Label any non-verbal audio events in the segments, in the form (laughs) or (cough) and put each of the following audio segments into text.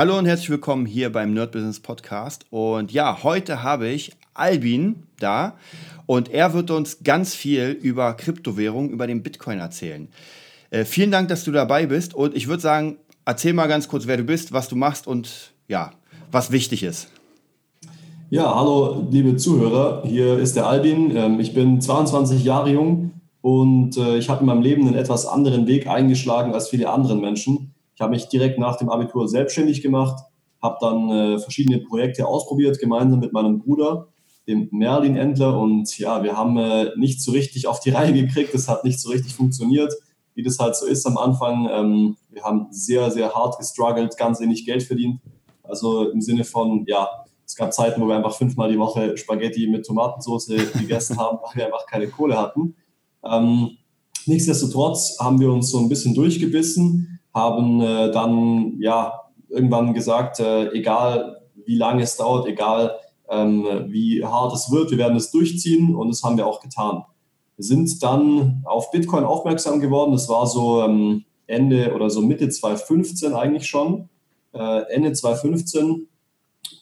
Hallo und herzlich willkommen hier beim Nerd Business Podcast. Und ja, heute habe ich Albin da und er wird uns ganz viel über Kryptowährung, über den Bitcoin erzählen. Äh, vielen Dank, dass du dabei bist und ich würde sagen, erzähl mal ganz kurz, wer du bist, was du machst und ja, was wichtig ist. Ja, hallo liebe Zuhörer, hier ist der Albin. Ähm, ich bin 22 Jahre jung und äh, ich habe in meinem Leben einen etwas anderen Weg eingeschlagen als viele andere Menschen. Ich habe mich direkt nach dem Abitur selbstständig gemacht, habe dann äh, verschiedene Projekte ausprobiert, gemeinsam mit meinem Bruder, dem Merlin Endler. Und ja, wir haben äh, nicht so richtig auf die (laughs) Reihe gekriegt. Es hat nicht so richtig funktioniert, wie das halt so ist am Anfang. Ähm, wir haben sehr, sehr hart gestruggelt, ganz wenig Geld verdient. Also im Sinne von, ja, es gab Zeiten, wo wir einfach fünfmal die Woche Spaghetti mit Tomatensauce (laughs) gegessen haben, weil wir einfach keine Kohle hatten. Ähm, nichtsdestotrotz haben wir uns so ein bisschen durchgebissen haben äh, dann ja irgendwann gesagt, äh, egal wie lange es dauert, egal ähm, wie hart es wird, wir werden es durchziehen und das haben wir auch getan. Wir sind dann auf Bitcoin aufmerksam geworden. Das war so ähm, Ende oder so Mitte 2015 eigentlich schon, äh, Ende 2015.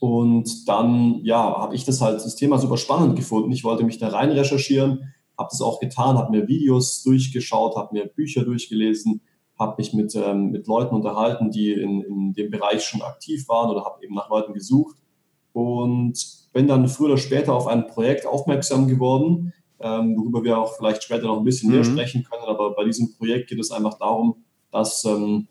Und dann, ja, habe ich das halt, das Thema super spannend gefunden. Ich wollte mich da rein recherchieren, habe das auch getan, habe mir Videos durchgeschaut, habe mir Bücher durchgelesen, habe mich mit, ähm, mit Leuten unterhalten, die in, in dem Bereich schon aktiv waren oder habe eben nach Leuten gesucht und bin dann früher oder später auf ein Projekt aufmerksam geworden, ähm, worüber wir auch vielleicht später noch ein bisschen mhm. mehr sprechen können. Aber bei diesem Projekt geht es einfach darum, dass ähm,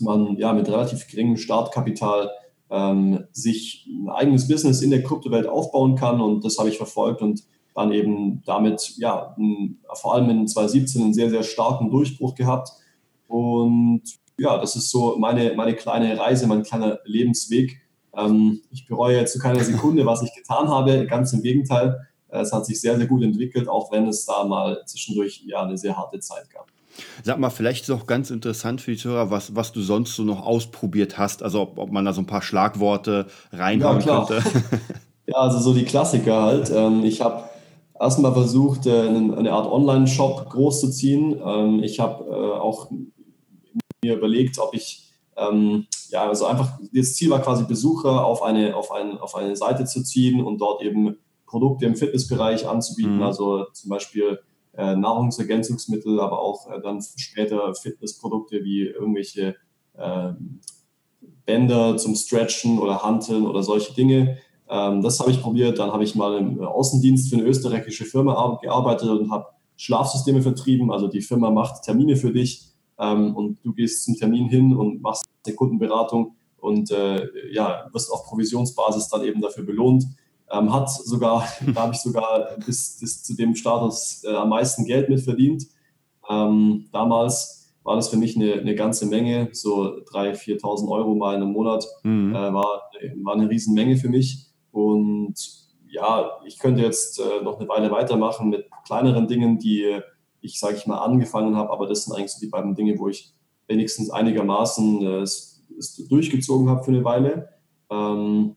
man ja mit relativ geringem Startkapital ähm, sich ein eigenes Business in der Kryptowelt aufbauen kann und das habe ich verfolgt und dann eben damit ja vor allem in 2017 einen sehr, sehr starken Durchbruch gehabt und ja, das ist so meine, meine kleine Reise, mein kleiner Lebensweg. Ähm, ich bereue jetzt zu keiner Sekunde, was ich getan habe. Ganz im Gegenteil. Es hat sich sehr, sehr gut entwickelt, auch wenn es da mal zwischendurch ja eine sehr harte Zeit gab. Sag mal, vielleicht ist auch ganz interessant für die Zuhörer, was, was du sonst so noch ausprobiert hast. Also ob, ob man da so ein paar Schlagworte reinhauen ja, könnte. (laughs) (laughs) ja, also so die Klassiker halt. Ähm, ich habe erstmal versucht, äh, eine Art Online-Shop groß zu ziehen. Ähm, ich habe äh, auch mir überlegt, ob ich ähm, ja, also einfach, das Ziel war quasi Besucher auf eine, auf, ein, auf eine Seite zu ziehen und dort eben Produkte im Fitnessbereich anzubieten, mhm. also zum Beispiel äh, Nahrungsergänzungsmittel, aber auch äh, dann später Fitnessprodukte wie irgendwelche äh, Bänder zum Stretchen oder Hanteln oder solche Dinge. Ähm, das habe ich probiert. Dann habe ich mal im Außendienst für eine österreichische Firma gearbeitet und habe Schlafsysteme vertrieben. Also die Firma macht Termine für dich ähm, und du gehst zum Termin hin und machst eine Kundenberatung und äh, ja, wirst auf Provisionsbasis dann eben dafür belohnt. Ähm, hat sogar, (laughs) da habe ich sogar bis, bis zu dem Status äh, am meisten Geld mitverdient. Ähm, damals war das für mich eine, eine ganze Menge, so 3.000, 4.000 Euro mal in einem Monat, mhm. äh, war, war eine Riesenmenge für mich. Und ja, ich könnte jetzt äh, noch eine Weile weitermachen mit kleineren Dingen, die ich, sage ich mal, angefangen habe, aber das sind eigentlich so die beiden Dinge, wo ich wenigstens einigermaßen äh, es, es durchgezogen habe für eine Weile. Ähm,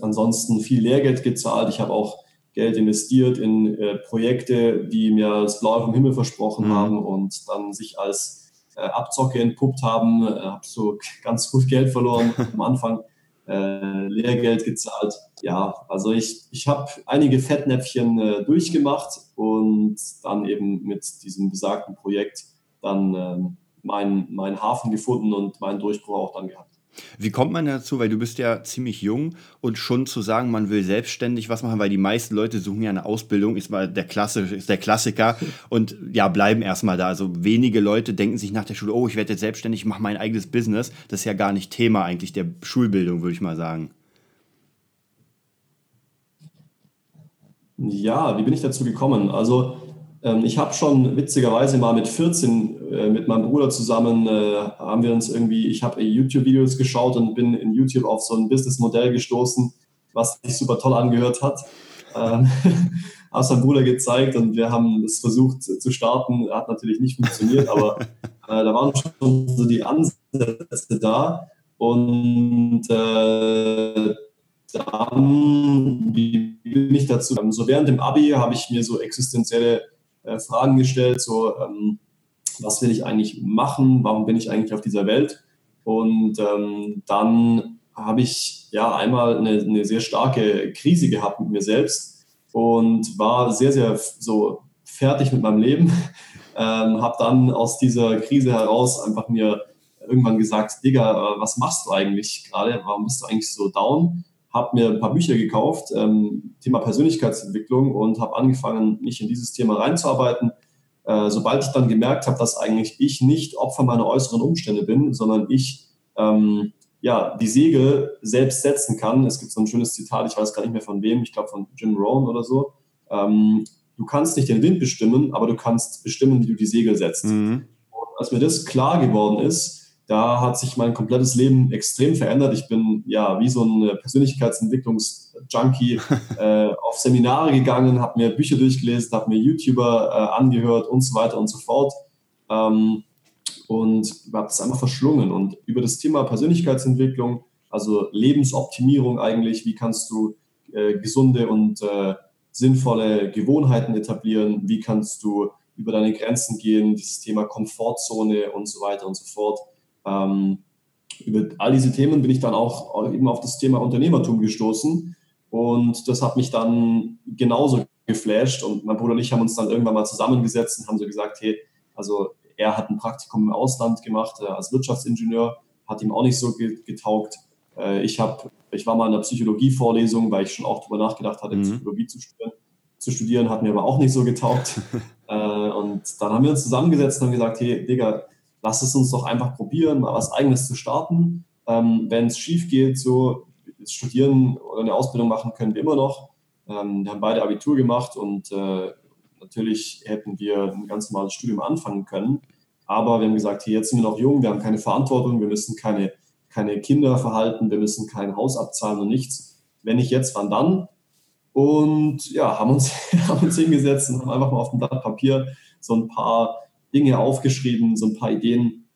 ansonsten viel Lehrgeld gezahlt. Ich habe auch Geld investiert in äh, Projekte, die mir das Blaue vom Himmel versprochen mhm. haben und dann sich als äh, Abzocke entpuppt haben. Äh, habe so (laughs) ganz gut Geld verloren am Anfang, äh, Lehrgeld gezahlt. Ja, also ich, ich habe einige Fettnäpfchen äh, durchgemacht und dann eben mit diesem besagten Projekt dann ähm, meinen mein Hafen gefunden und meinen Durchbruch auch dann gehabt. Wie kommt man dazu, weil du bist ja ziemlich jung und schon zu sagen, man will selbstständig was machen, weil die meisten Leute suchen ja eine Ausbildung, ist mal der Klasse, ist der Klassiker (laughs) und ja, bleiben erstmal da. Also wenige Leute denken sich nach der Schule, oh, ich werde jetzt selbstständig, mache mein eigenes Business. Das ist ja gar nicht Thema eigentlich der Schulbildung, würde ich mal sagen. Ja, wie bin ich dazu gekommen? Also ich habe schon witzigerweise mal mit 14 äh, mit meinem Bruder zusammen, äh, haben wir uns irgendwie, ich habe YouTube-Videos geschaut und bin in YouTube auf so ein Businessmodell gestoßen, was sich super toll angehört hat. Ähm, (laughs) mein Bruder gezeigt und wir haben es versucht zu starten. Hat natürlich nicht funktioniert, aber (laughs) äh, da waren schon so die Ansätze da. Und dann wie bin ich dazu? So während dem Abi habe ich mir so existenzielle äh, Fragen gestellt, so ähm, was will ich eigentlich machen, warum bin ich eigentlich auf dieser Welt? Und ähm, dann habe ich ja einmal eine, eine sehr starke Krise gehabt mit mir selbst und war sehr, sehr so fertig mit meinem Leben. (laughs) Ähm, habe dann aus dieser Krise heraus einfach mir irgendwann gesagt, Digga, was machst du eigentlich gerade? Warum bist du eigentlich so down? Habe mir ein paar Bücher gekauft, ähm, Thema Persönlichkeitsentwicklung und habe angefangen, mich in dieses Thema reinzuarbeiten. Äh, sobald ich dann gemerkt habe, dass eigentlich ich nicht Opfer meiner äußeren Umstände bin, sondern ich ähm, ja, die Segel selbst setzen kann. Es gibt so ein schönes Zitat, ich weiß gar nicht mehr von wem, ich glaube von Jim Rohn oder so. Ähm, du kannst nicht den Wind bestimmen, aber du kannst bestimmen, wie du die Segel setzt. Mhm. Und als mir das klar geworden ist, da hat sich mein komplettes Leben extrem verändert. Ich bin ja wie so ein Persönlichkeitsentwicklungsjunkie (laughs) äh, auf Seminare gegangen, habe mir Bücher durchgelesen, habe mir YouTuber äh, angehört und so weiter und so fort. Ähm, und habe das einfach verschlungen. Und über das Thema Persönlichkeitsentwicklung, also Lebensoptimierung eigentlich, wie kannst du äh, gesunde und äh, sinnvolle Gewohnheiten etablieren, wie kannst du über deine Grenzen gehen, dieses Thema Komfortzone und so weiter und so fort. Ähm, über all diese Themen bin ich dann auch eben auf das Thema Unternehmertum gestoßen und das hat mich dann genauso geflasht und mein Bruder und ich haben uns dann irgendwann mal zusammengesetzt und haben so gesagt, hey, also er hat ein Praktikum im Ausland gemacht äh, als Wirtschaftsingenieur, hat ihm auch nicht so getaugt. Äh, ich, hab, ich war mal in einer Psychologievorlesung, weil ich schon auch darüber nachgedacht hatte, mhm. Psychologie zu studieren. Zu studieren hat mir aber auch nicht so getaugt. (laughs) äh, und dann haben wir uns zusammengesetzt und haben gesagt, hey, Digga, lass es uns doch einfach probieren, mal was Eigenes zu starten. Ähm, Wenn es schief geht, so studieren oder eine Ausbildung machen können wir immer noch. Ähm, wir haben beide Abitur gemacht und äh, Natürlich hätten wir ein ganz normales Studium anfangen können, aber wir haben gesagt, hier, jetzt sind wir noch jung, wir haben keine Verantwortung, wir müssen keine, keine Kinder verhalten, wir müssen kein Haus abzahlen und nichts. Wenn nicht jetzt, wann dann? Und ja, haben uns, (laughs) haben uns hingesetzt und haben einfach mal auf dem Blatt Papier so ein paar Dinge aufgeschrieben, so ein paar Ideen.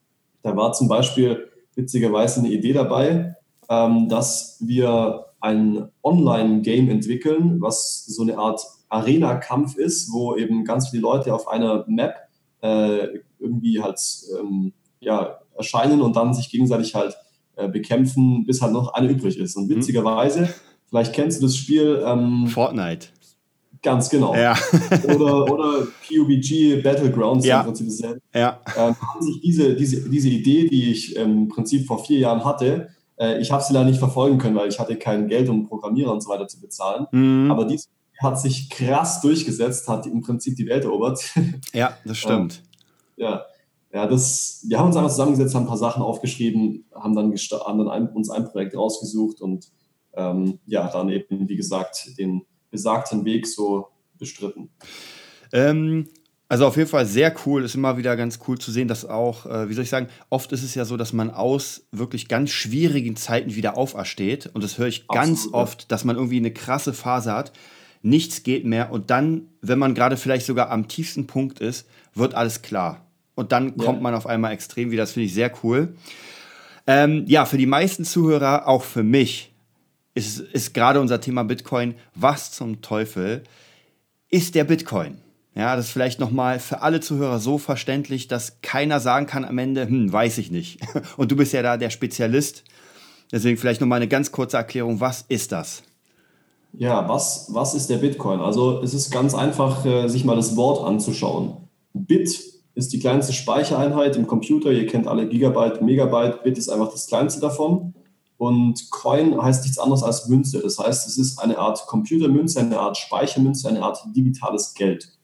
Da war zum Beispiel witzigerweise eine Idee dabei, ähm, dass wir ein Online-Game entwickeln, was so eine Art Arena-Kampf ist, wo eben ganz viele Leute auf einer Map äh, irgendwie halt ähm, ja, erscheinen und dann sich gegenseitig halt äh, bekämpfen, bis halt noch eine übrig ist. Und mhm. witzigerweise, mhm. vielleicht kennst du das Spiel ähm, Fortnite. Ganz genau. Ja. (laughs) oder, oder PUBG Battlegrounds ja. im Prinzip dasselbe. Ja. Ähm, haben sich diese, diese, diese Idee, die ich im Prinzip vor vier Jahren hatte, äh, ich habe sie leider nicht verfolgen können, weil ich hatte kein Geld, um Programmierer und so weiter zu bezahlen. Mhm. Aber diese hat sich krass durchgesetzt, hat im Prinzip die Welt erobert. (laughs) Ja, das stimmt. ja, ja das, wir haben uns einfach zusammengesetzt, haben ein paar Sachen aufgeschrieben, haben dann, haben dann ein, uns ein Projekt rausgesucht und ähm, ja, dann eben, wie gesagt, den besagten Weg so bestritten. Ähm, also auf jeden Fall sehr cool. Ist immer wieder ganz cool zu sehen, dass auch, äh, wie soll ich sagen, oft ist es ja so, dass man aus wirklich ganz schwierigen Zeiten wieder aufersteht. Und das höre ich Absolut, ganz oft, dass man irgendwie eine krasse Phase hat nichts geht mehr und dann, wenn man gerade vielleicht sogar am tiefsten Punkt ist, wird alles klar. Und dann kommt man auf einmal extrem wieder. Das finde ich sehr cool. Ähm, ja, für die meisten Zuhörer, auch für mich, ist, ist gerade unser Thema Bitcoin. Was zum Teufel ist der Bitcoin? Ja, das ist vielleicht nochmal für alle Zuhörer so verständlich, dass keiner sagen kann am Ende, hm, weiß ich nicht. (laughs) Und du bist ja da der Spezialist. Deswegen vielleicht nochmal eine ganz kurze Erklärung. Was ist das? Ja, was, was ist der Bitcoin? Also es ist ganz einfach, äh, sich mal das Wort anzuschauen. Bit ist die kleinste Speichereinheit im Computer. Ihr kennt alle Gigabyte, Megabyte. Bit ist einfach das kleinste davon. Und Coin heißt nichts anderes als Münze. Das heißt, es ist eine Art Computermünze, eine Art Speichermünze, eine Art digitales Geld.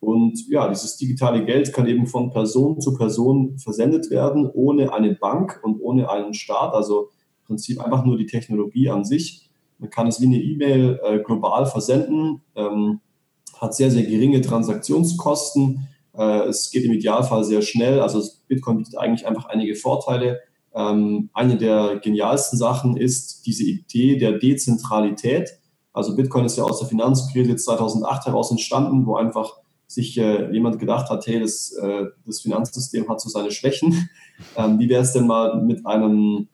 Und ja, dieses digitale Geld kann eben von Person zu Person versendet werden, ohne eine Bank und ohne einen Staat. Also im Prinzip einfach nur die Technologie an sich. Man kann es wie eine E-Mail äh, global versenden, ähm, hat sehr, sehr geringe Transaktionskosten. Äh, es geht im Idealfall sehr schnell. Also Bitcoin bietet eigentlich einfach einige Vorteile. Ähm, eine der genialsten Sachen ist diese Idee der Dezentralität. Also Bitcoin ist ja aus der Finanzkrise 2008 heraus entstanden, wo einfach sich äh, jemand gedacht hat, hey, das, äh, das Finanzsystem hat so seine Schwächen. (laughs) Ähm, wie wäre es denn mal mit einem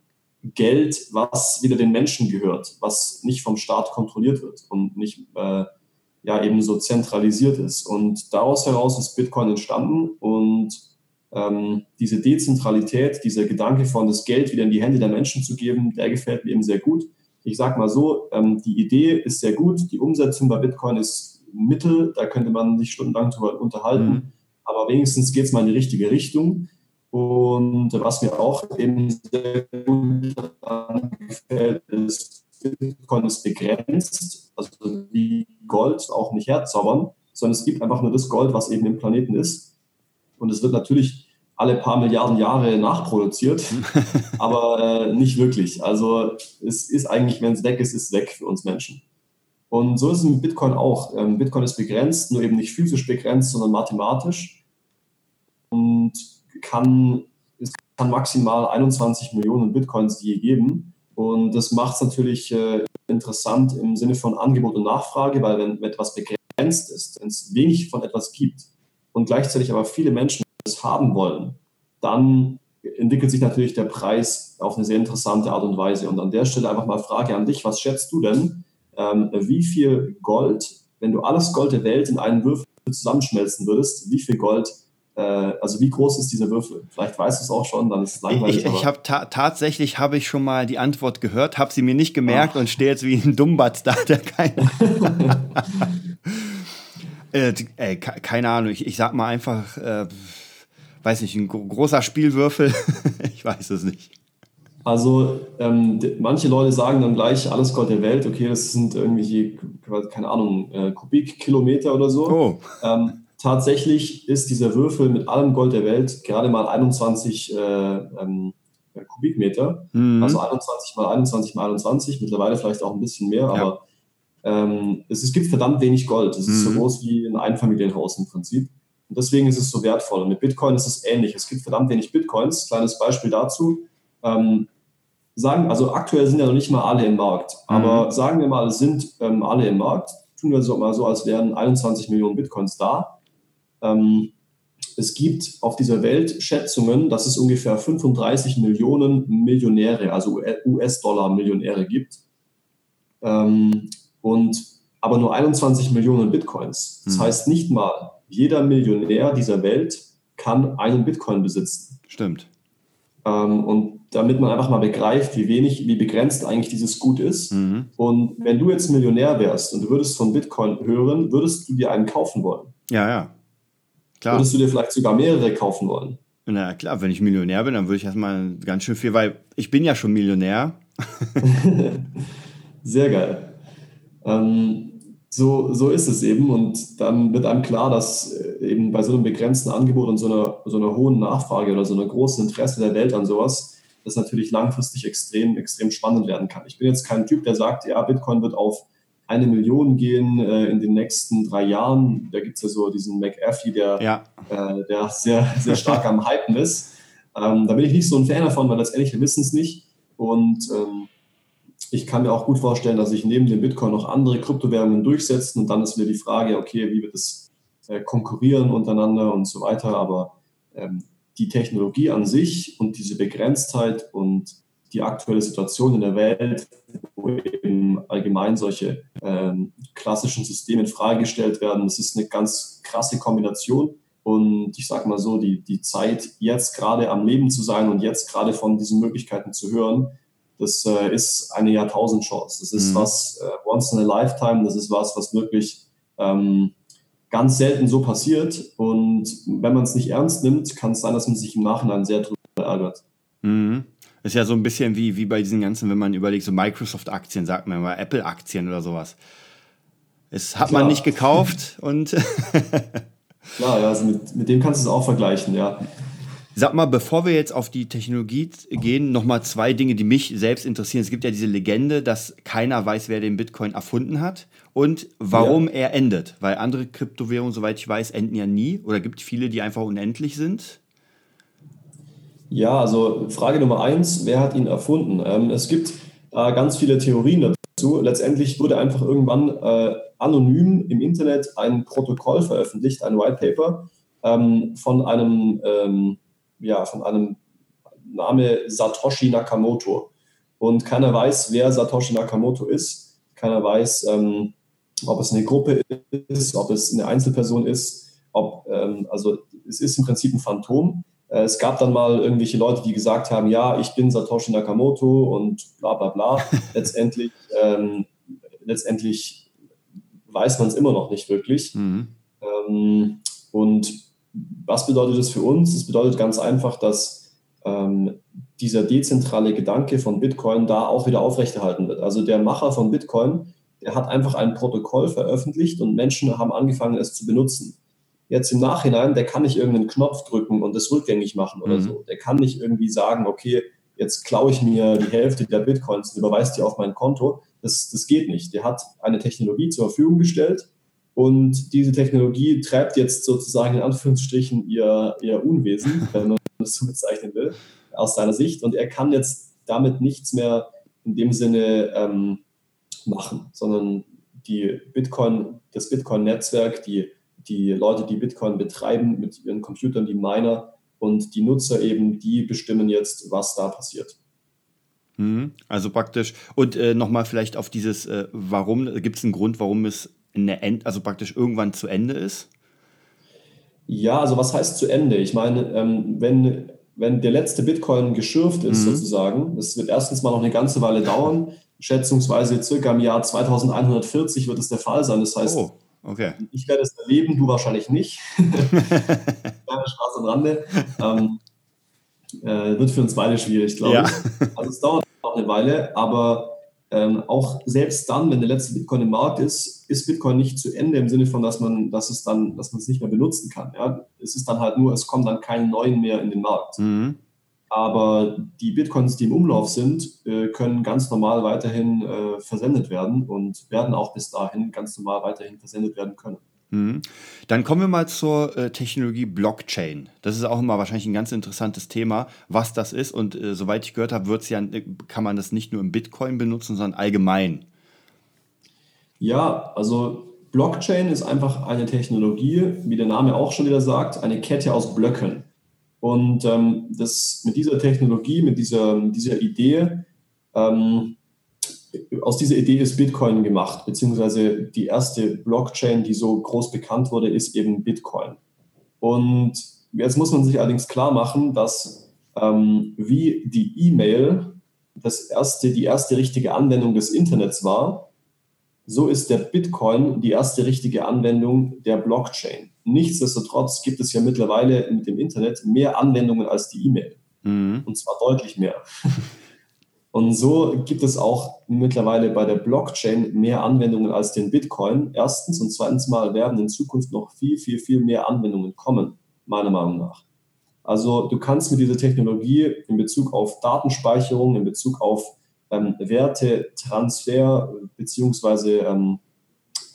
Geld, was wieder den Menschen gehört, was nicht vom Staat kontrolliert wird und nicht äh, ja eben so zentralisiert ist. Und daraus heraus ist Bitcoin entstanden und Ähm, diese Dezentralität, dieser Gedanke von das Geld wieder in die Hände der Menschen zu geben, der gefällt mir eben sehr gut. Ich sage mal so, ähm, die Idee ist sehr gut, die Umsetzung bei Bitcoin ist Mittel, da könnte man sich stundenlang drüber unterhalten, mhm. aber wenigstens geht es mal in die richtige Richtung. Und was mir auch eben sehr gut gefällt, ist, Bitcoin ist begrenzt, also wie Gold auch nicht herzaubern, sondern es gibt einfach nur das Gold, was eben im Planeten ist. Und es wird natürlich alle paar Milliarden Jahre nachproduziert, (laughs) aber äh, nicht wirklich. Also es ist eigentlich, wenn es weg ist, ist es weg für uns Menschen. Und so ist es mit Bitcoin auch. Ähm, Bitcoin ist begrenzt, nur eben nicht physisch begrenzt, sondern mathematisch. Und kann, es kann maximal 21 Millionen Bitcoins je geben. Und das macht es natürlich äh, interessant im Sinne von Angebot und Nachfrage, weil wenn etwas begrenzt ist, wenn es wenig von etwas gibt und gleichzeitig aber viele Menschen es haben wollen, dann entwickelt sich natürlich der Preis auf eine sehr interessante Art und Weise. Und an der Stelle einfach mal Frage an dich, was schätzt du denn, ähm, wie viel Gold, wenn du alles Gold der Welt in einen Würfel zusammenschmelzen würdest, wie viel Gold äh, also wie groß ist dieser Würfel? Vielleicht weißt du es auch schon, dann ist es langweilig. Ich, ich habe ta tatsächlich habe ich schon mal die Antwort gehört, habe sie mir nicht gemerkt Ach. und stehe jetzt wie ein Dummbatz da, der keine. (laughs) (laughs) äh, ey, keine Ahnung, ich, ich sag mal einfach, äh, weiß nicht, ein großer Spielwürfel. (laughs) ich weiß es nicht. Also ähm, manche Leute sagen dann gleich alles Gold der Welt, okay, das sind irgendwie, keine Ahnung, äh, Kubikkilometer oder so. Oh. Ähm, Tatsächlich ist dieser Würfel mit allem Gold der Welt gerade mal 21 äh, ähm, Kubikmeter, mhm. also 21 mal 21 mal 21, mittlerweile vielleicht auch ein bisschen mehr, ja. aber ähm, es, es, gibt verdammt wenig Gold. Es mhm. ist so mhm. groß wie ein Einfamilienhaus im Prinzip. Und deswegen ist es so wertvoll. Und mit Bitcoin ist es ähnlich. Es gibt verdammt wenig Bitcoins. Kleines Beispiel dazu. Ähm, sagen, also aktuell sind ja noch nicht mal alle im Markt, mhm. aber sagen wir mal, es sind ähm, alle im Markt. Tun wir so mal so, als wären 21 Millionen Bitcoins da. Ähm, es gibt auf dieser Welt Schätzungen, dass es ungefähr 35 Millionen Millionäre, also US-Dollar-Millionäre gibt. Ähm, und aber nur 21 Millionen Bitcoins. Das hm. heißt, nicht mal jeder Millionär dieser Welt kann einen Bitcoin besitzen. Stimmt. Ähm, und damit man einfach mal begreift, wie wenig, wie begrenzt eigentlich dieses Gut ist. Mhm. Und wenn du jetzt Millionär wärst und du würdest von Bitcoin hören, würdest du dir einen kaufen wollen? Ja, ja. Klar. Würdest du dir vielleicht sogar mehrere kaufen wollen? Na klar, wenn ich Millionär bin, dann würde ich erstmal ganz schön viel, weil ich bin ja schon Millionär. (laughs) Sehr geil. Ähm, so, so ist es eben und dann wird einem klar, dass äh, eben bei so einem begrenzten Angebot und so einer, so einer hohen Nachfrage oder so einer großen Interesse der Welt an sowas, das natürlich langfristig extrem, extrem spannend werden kann. Ich bin jetzt kein Typ, der sagt, ja, Bitcoin wird auf eine Million gehen äh, in den nächsten drei Jahren. Da gibt es ja so diesen McAfee, der, ja. äh, der sehr, sehr stark am Hypen ist. Ähm, da bin ich nicht so ein Fan davon, weil letztendlich wir wissen es nicht. Und ähm, ich kann mir auch gut vorstellen, dass sich neben dem Bitcoin noch andere Kryptowährungen durchsetzen. Und dann ist wieder die Frage, okay, wie wird es äh, konkurrieren untereinander und so weiter. Aber ähm, die Technologie an sich und diese Begrenztheit und die aktuelle Situation in der Welt, wo eben allgemein solche ähm, klassischen Systeme in Frage gestellt werden. Das ist eine ganz krasse Kombination. Und ich sage mal so, die, die Zeit, jetzt gerade am Leben zu sein und jetzt gerade von diesen Möglichkeiten zu hören, das äh, ist eine Jahrtausendchance. Das ist mhm. was äh, once in a lifetime. Das ist was, was wirklich ähm, ganz selten so passiert. Und wenn man es nicht ernst nimmt, kann es sein, dass man sich im Nachhinein sehr drüber ärgert. Mhm. Ist ja so ein bisschen wie, wie bei diesen ganzen, wenn man überlegt, so Microsoft-Aktien, sagt man mal, Apple-Aktien oder sowas. Es hat Klar. man nicht gekauft und. (laughs) Klar, ja, also mit, mit dem kannst du es auch vergleichen, ja. Sag mal, bevor wir jetzt auf die Technologie gehen, nochmal zwei Dinge, die mich selbst interessieren. Es gibt ja diese Legende, dass keiner weiß, wer den Bitcoin erfunden hat und warum ja. er endet. Weil andere Kryptowährungen, soweit ich weiß, enden ja nie oder gibt viele, die einfach unendlich sind. Ja, also Frage Nummer eins, wer hat ihn erfunden? Ähm, es gibt äh, ganz viele Theorien dazu. Letztendlich wurde einfach irgendwann äh, anonym im Internet ein Protokoll veröffentlicht, ein White Paper ähm, von einem, ähm, ja, von einem Name Satoshi Nakamoto. Und keiner weiß, wer Satoshi Nakamoto ist. Keiner weiß, ähm, ob es eine Gruppe ist, ob es eine Einzelperson ist, ob, ähm, also es ist im Prinzip ein Phantom Äh, es gab dann mal irgendwelche Leute, die gesagt haben, ja, ich bin Satoshi Nakamoto und bla bla bla. (laughs) letztendlich, ähm, letztendlich weiß man es immer noch nicht wirklich. Mhm. Ähm, und was bedeutet das für uns? Das bedeutet ganz einfach, dass ähm, dieser dezentrale Gedanke von Bitcoin da auch wieder aufrechterhalten wird. Also der Macher von Bitcoin, der hat einfach ein Protokoll veröffentlicht und Menschen haben angefangen, es zu benutzen. Jetzt im Nachhinein, der kann nicht irgendeinen Knopf drücken und das rückgängig machen oder mhm. so. Der kann nicht irgendwie sagen, okay, jetzt klaue ich mir die Hälfte der Bitcoins und überweist die auf mein Konto. Das, das geht nicht. Der hat eine Technologie zur Verfügung gestellt und diese Technologie treibt jetzt sozusagen in Anführungsstrichen ihr, ihr Unwesen, (laughs) wenn man das so bezeichnen will, aus seiner Sicht. Und er kann jetzt damit nichts mehr in dem Sinne ähm, machen, sondern die Bitcoin, das Bitcoin-Netzwerk, die, die Leute, die Bitcoin betreiben mit ihren Computern, die Miner und die Nutzer eben, die bestimmen jetzt, was da passiert. Mhm. Also praktisch, und äh, nochmal vielleicht auf dieses, äh, warum, gibt es einen Grund, warum es eine End, also praktisch irgendwann zu Ende ist? Ja, also was heißt zu Ende? Ich meine, ähm, wenn, wenn der letzte Bitcoin geschürft ist, mhm. sozusagen, das wird erstens mal noch eine ganze Weile dauern, schätzungsweise circa im Jahr 2140 wird es der Fall sein. Das heißt, oh, okay. ich werde es erleben, du wahrscheinlich nicht. (laughs) Kleiner Spaß am Rande. Ähm, äh, wird für uns beide schwierig, glaube ja. ich. Also es dauert noch eine Weile, aber ähm, auch selbst dann, wenn der letzte Bitcoin im Markt ist, ist Bitcoin nicht zu Ende im Sinne von, dass man, dass es dann, dass man es nicht mehr benutzen kann. Ja? Es ist dann halt nur, es kommen dann keine neuen mehr in den Markt. Mhm. Aber die Bitcoins, die im Umlauf sind, äh, können ganz normal weiterhin äh, versendet werden und werden auch bis dahin ganz normal weiterhin versendet werden können. Mhm. Dann kommen wir mal zur äh, Technologie Blockchain. Das ist auch immer wahrscheinlich ein ganz interessantes Thema, was das ist. Und äh, soweit ich gehört habe, ja, äh, kann man das nicht nur im Bitcoin benutzen, sondern allgemein. Ja, also Blockchain ist einfach eine Technologie, wie der Name auch schon wieder sagt, eine Kette aus Blöcken. Und ähm, das, mit dieser Technologie, mit dieser, dieser Idee ähm, aus dieser Idee ist Bitcoin gemacht, beziehungsweise die erste Blockchain, die so groß bekannt wurde, ist eben Bitcoin. Und jetzt muss man sich allerdings klar machen, dass ähm, wie die E-Mail das erste, die erste richtige Anwendung des Internets war, so ist der Bitcoin die erste richtige Anwendung der Blockchain. Nichtsdestotrotz gibt es ja mittlerweile mit dem Internet mehr Anwendungen als die E-Mail. Mhm. Und zwar deutlich mehr. (laughs) Und so gibt es auch mittlerweile bei der Blockchain mehr Anwendungen als den Bitcoin. Erstens und zweitens mal werden in Zukunft noch viel, viel, viel mehr Anwendungen kommen, meiner Meinung nach. Also du kannst mit dieser Technologie in Bezug auf Datenspeicherung, in Bezug auf ähm, Wertetransfer beziehungsweise ähm,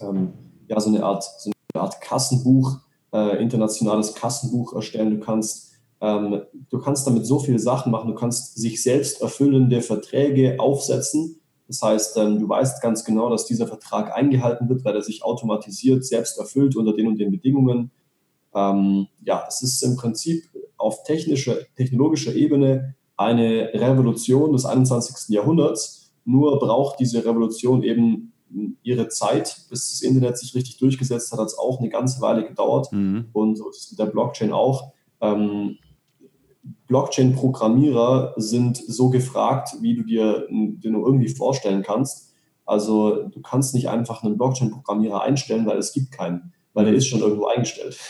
ähm, ja, so eine Art, so eine Art Kassenbuch, äh, internationales Kassenbuch erstellen. Du kannst ähm, du kannst damit so viele Sachen machen. Du kannst sich selbst erfüllende Verträge aufsetzen. Das heißt, ähm, du weißt ganz genau, dass dieser Vertrag eingehalten wird, weil er sich automatisiert selbst erfüllt unter den und den Bedingungen. Ähm, ja, es ist im Prinzip auf technischer, technologischer Ebene eine Revolution des 21. Jahrhunderts. Nur braucht diese Revolution eben ihre Zeit, bis das Internet sich richtig durchgesetzt hat, hat es auch eine ganze Weile gedauert. Mhm. Und so ist es mit der Blockchain auch. Ähm, Blockchain-Programmierer sind so gefragt, wie du dir den nur irgendwie vorstellen kannst. Also du kannst nicht einfach einen Blockchain-Programmierer einstellen, weil es gibt keinen, weil der ist schon irgendwo eingestellt. (laughs)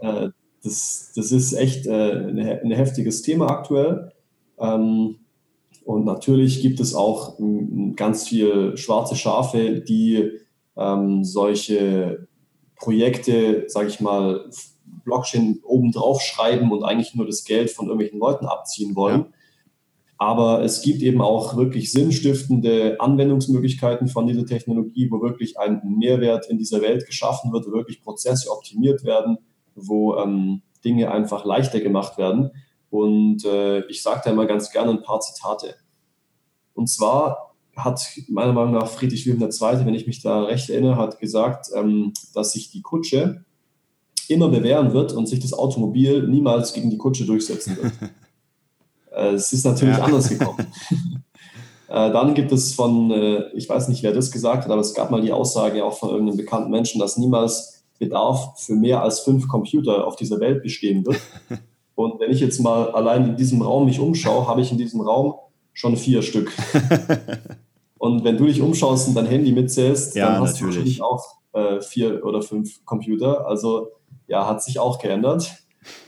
Äh, das, das ist echt äh, ein heftiges Thema aktuell. Ähm, und natürlich gibt es auch ganz viel schwarze Schafe, die ähm, solche Projekte, sage ich mal, Blockchain obendrauf schreiben und eigentlich nur das Geld von irgendwelchen Leuten abziehen wollen. Ja. Aber es gibt eben auch wirklich sinnstiftende Anwendungsmöglichkeiten von dieser Technologie, wo wirklich ein Mehrwert in dieser Welt geschaffen wird, wo wirklich Prozesse optimiert werden, wo ähm, Dinge einfach leichter gemacht werden. Und äh, ich sage da mal ganz gerne ein paar Zitate. Und zwar hat meiner Meinung nach Friedrich Wilhelm II., wenn ich mich da recht erinnere, hat gesagt, ähm, dass sich die Kutsche immer bewähren wird und sich das Automobil niemals gegen die Kutsche durchsetzen wird. (laughs) Äh, es ist natürlich ja. anders gekommen. (laughs) Äh, dann gibt es von, äh, ich weiß nicht, wer das gesagt hat, aber es gab mal die Aussage auch von irgendeinem bekannten Menschen, dass niemals Bedarf für mehr als fünf Computer auf dieser Welt bestehen wird. (laughs) Und wenn ich jetzt mal allein in diesem Raum mich umschaue, habe ich in diesem Raum schon vier Stück. und wenn du dich umschaust und dein Handy mitzählst, ja, dann hast natürlich. du wahrscheinlich auch vier oder fünf Computer. Also ja, hat sich auch geändert.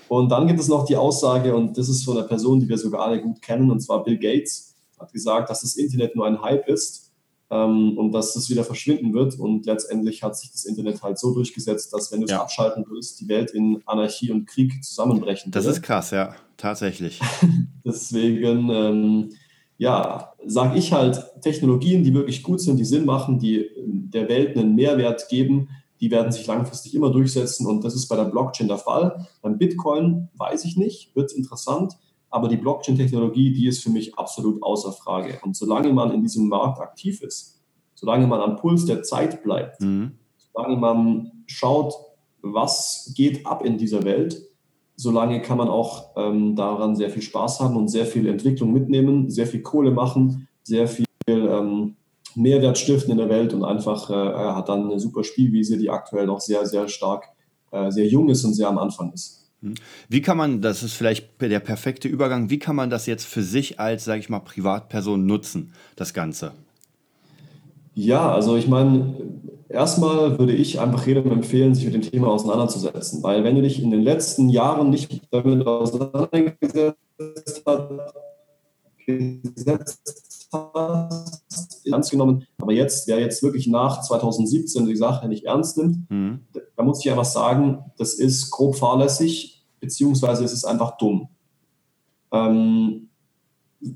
Und dann gibt es noch die Aussage, und das ist von einer Person, die wir sogar alle gut kennen, und zwar Bill Gates, hat gesagt, dass das Internet nur ein Hype ist ähm, und dass es wieder verschwinden wird. Und letztendlich hat sich das Internet halt so durchgesetzt, dass wenn du es ja. abschalten würdest, die Welt in Anarchie und Krieg zusammenbrechen würde. Das ist krass, ja, tatsächlich. (laughs) Deswegen, ähm, ja, sage ich halt, Technologien, die wirklich gut sind, die Sinn machen, die der Welt einen Mehrwert geben, die werden sich langfristig immer durchsetzen und das ist bei der Blockchain der Fall. Beim Bitcoin weiß ich nicht, wird interessant, aber die Blockchain-Technologie, die ist für mich absolut außer Frage. Und solange man in diesem Markt aktiv ist, solange man am Puls der Zeit bleibt, mhm. solange man schaut, was geht ab in dieser Welt, solange kann man auch ähm, daran sehr viel Spaß haben und sehr viel Entwicklung mitnehmen, sehr viel Kohle machen, sehr viel ähm, Mehrwert stiften in der Welt und einfach äh, hat dann eine super Spielwiese, die aktuell noch sehr, sehr stark, äh, sehr jung ist und sehr am Anfang ist. Hm. Wie kann man, das ist vielleicht der perfekte Übergang, wie kann man das jetzt für sich als, sage ich mal, Privatperson nutzen, das Ganze? Ja, also ich meine, erstmal würde ich einfach jedem empfehlen, sich mit dem Thema auseinanderzusetzen, weil wenn du dich in den letzten Jahren nicht damit auseinandergesetzt hast, gesetzt hast, ernst genommen. Aber jetzt, wer jetzt wirklich nach 2017 die Sache nicht ernst nimmt, mhm. da muss ich einfach sagen, das ist grob fahrlässig, beziehungsweise es ist einfach dumm. Ähm,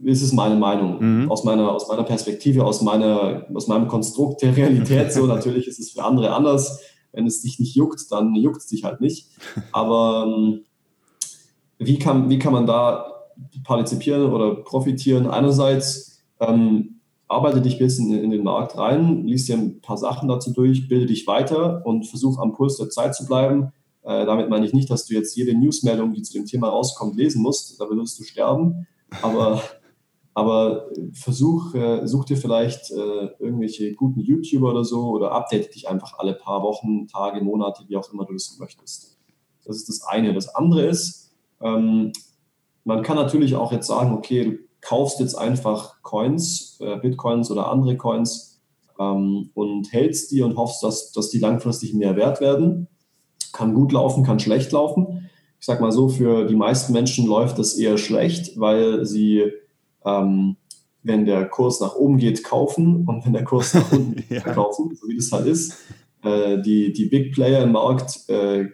ist es meine Meinung, mhm. aus, meiner, aus meiner Perspektive, aus, meiner, aus meinem Konstrukt der Realität so. (laughs) Natürlich ist es für andere anders. Wenn es dich nicht juckt, dann juckt es dich halt nicht. Aber ähm, wie, kann, wie kann man da partizipieren oder profitieren. Einerseits ähm, arbeite dich ein bisschen in, den Markt rein, liest dir ein paar Sachen dazu durch, bilde dich weiter und versuch am Puls der Zeit zu bleiben. Äh, damit meine ich nicht, dass du jetzt jede Newsmeldung, die zu dem Thema rauskommt, lesen musst. Da würdest du sterben. Aber, (laughs) aber versuch, äh, such dir vielleicht äh, irgendwelche guten YouTuber oder so oder update dich einfach alle paar Wochen, Tage, Monate, wie auch immer du das möchtest. Das ist das eine. Das andere ist, ähm, man kann natürlich auch jetzt sagen, okay, du kaufst jetzt einfach Coins, äh, Bitcoins oder andere Coins ähm, und hältst die und hoffst, dass, dass die langfristig mehr wert werden. Kann gut laufen, kann schlecht laufen. Ich sag mal so, für die meisten Menschen läuft das eher schlecht, weil sie, ähm, wenn der Kurs nach oben geht, kaufen und wenn der Kurs nach unten (laughs) geht, ja. verkaufen, so wie das halt ist. Äh, die, die Big Player im Markt äh,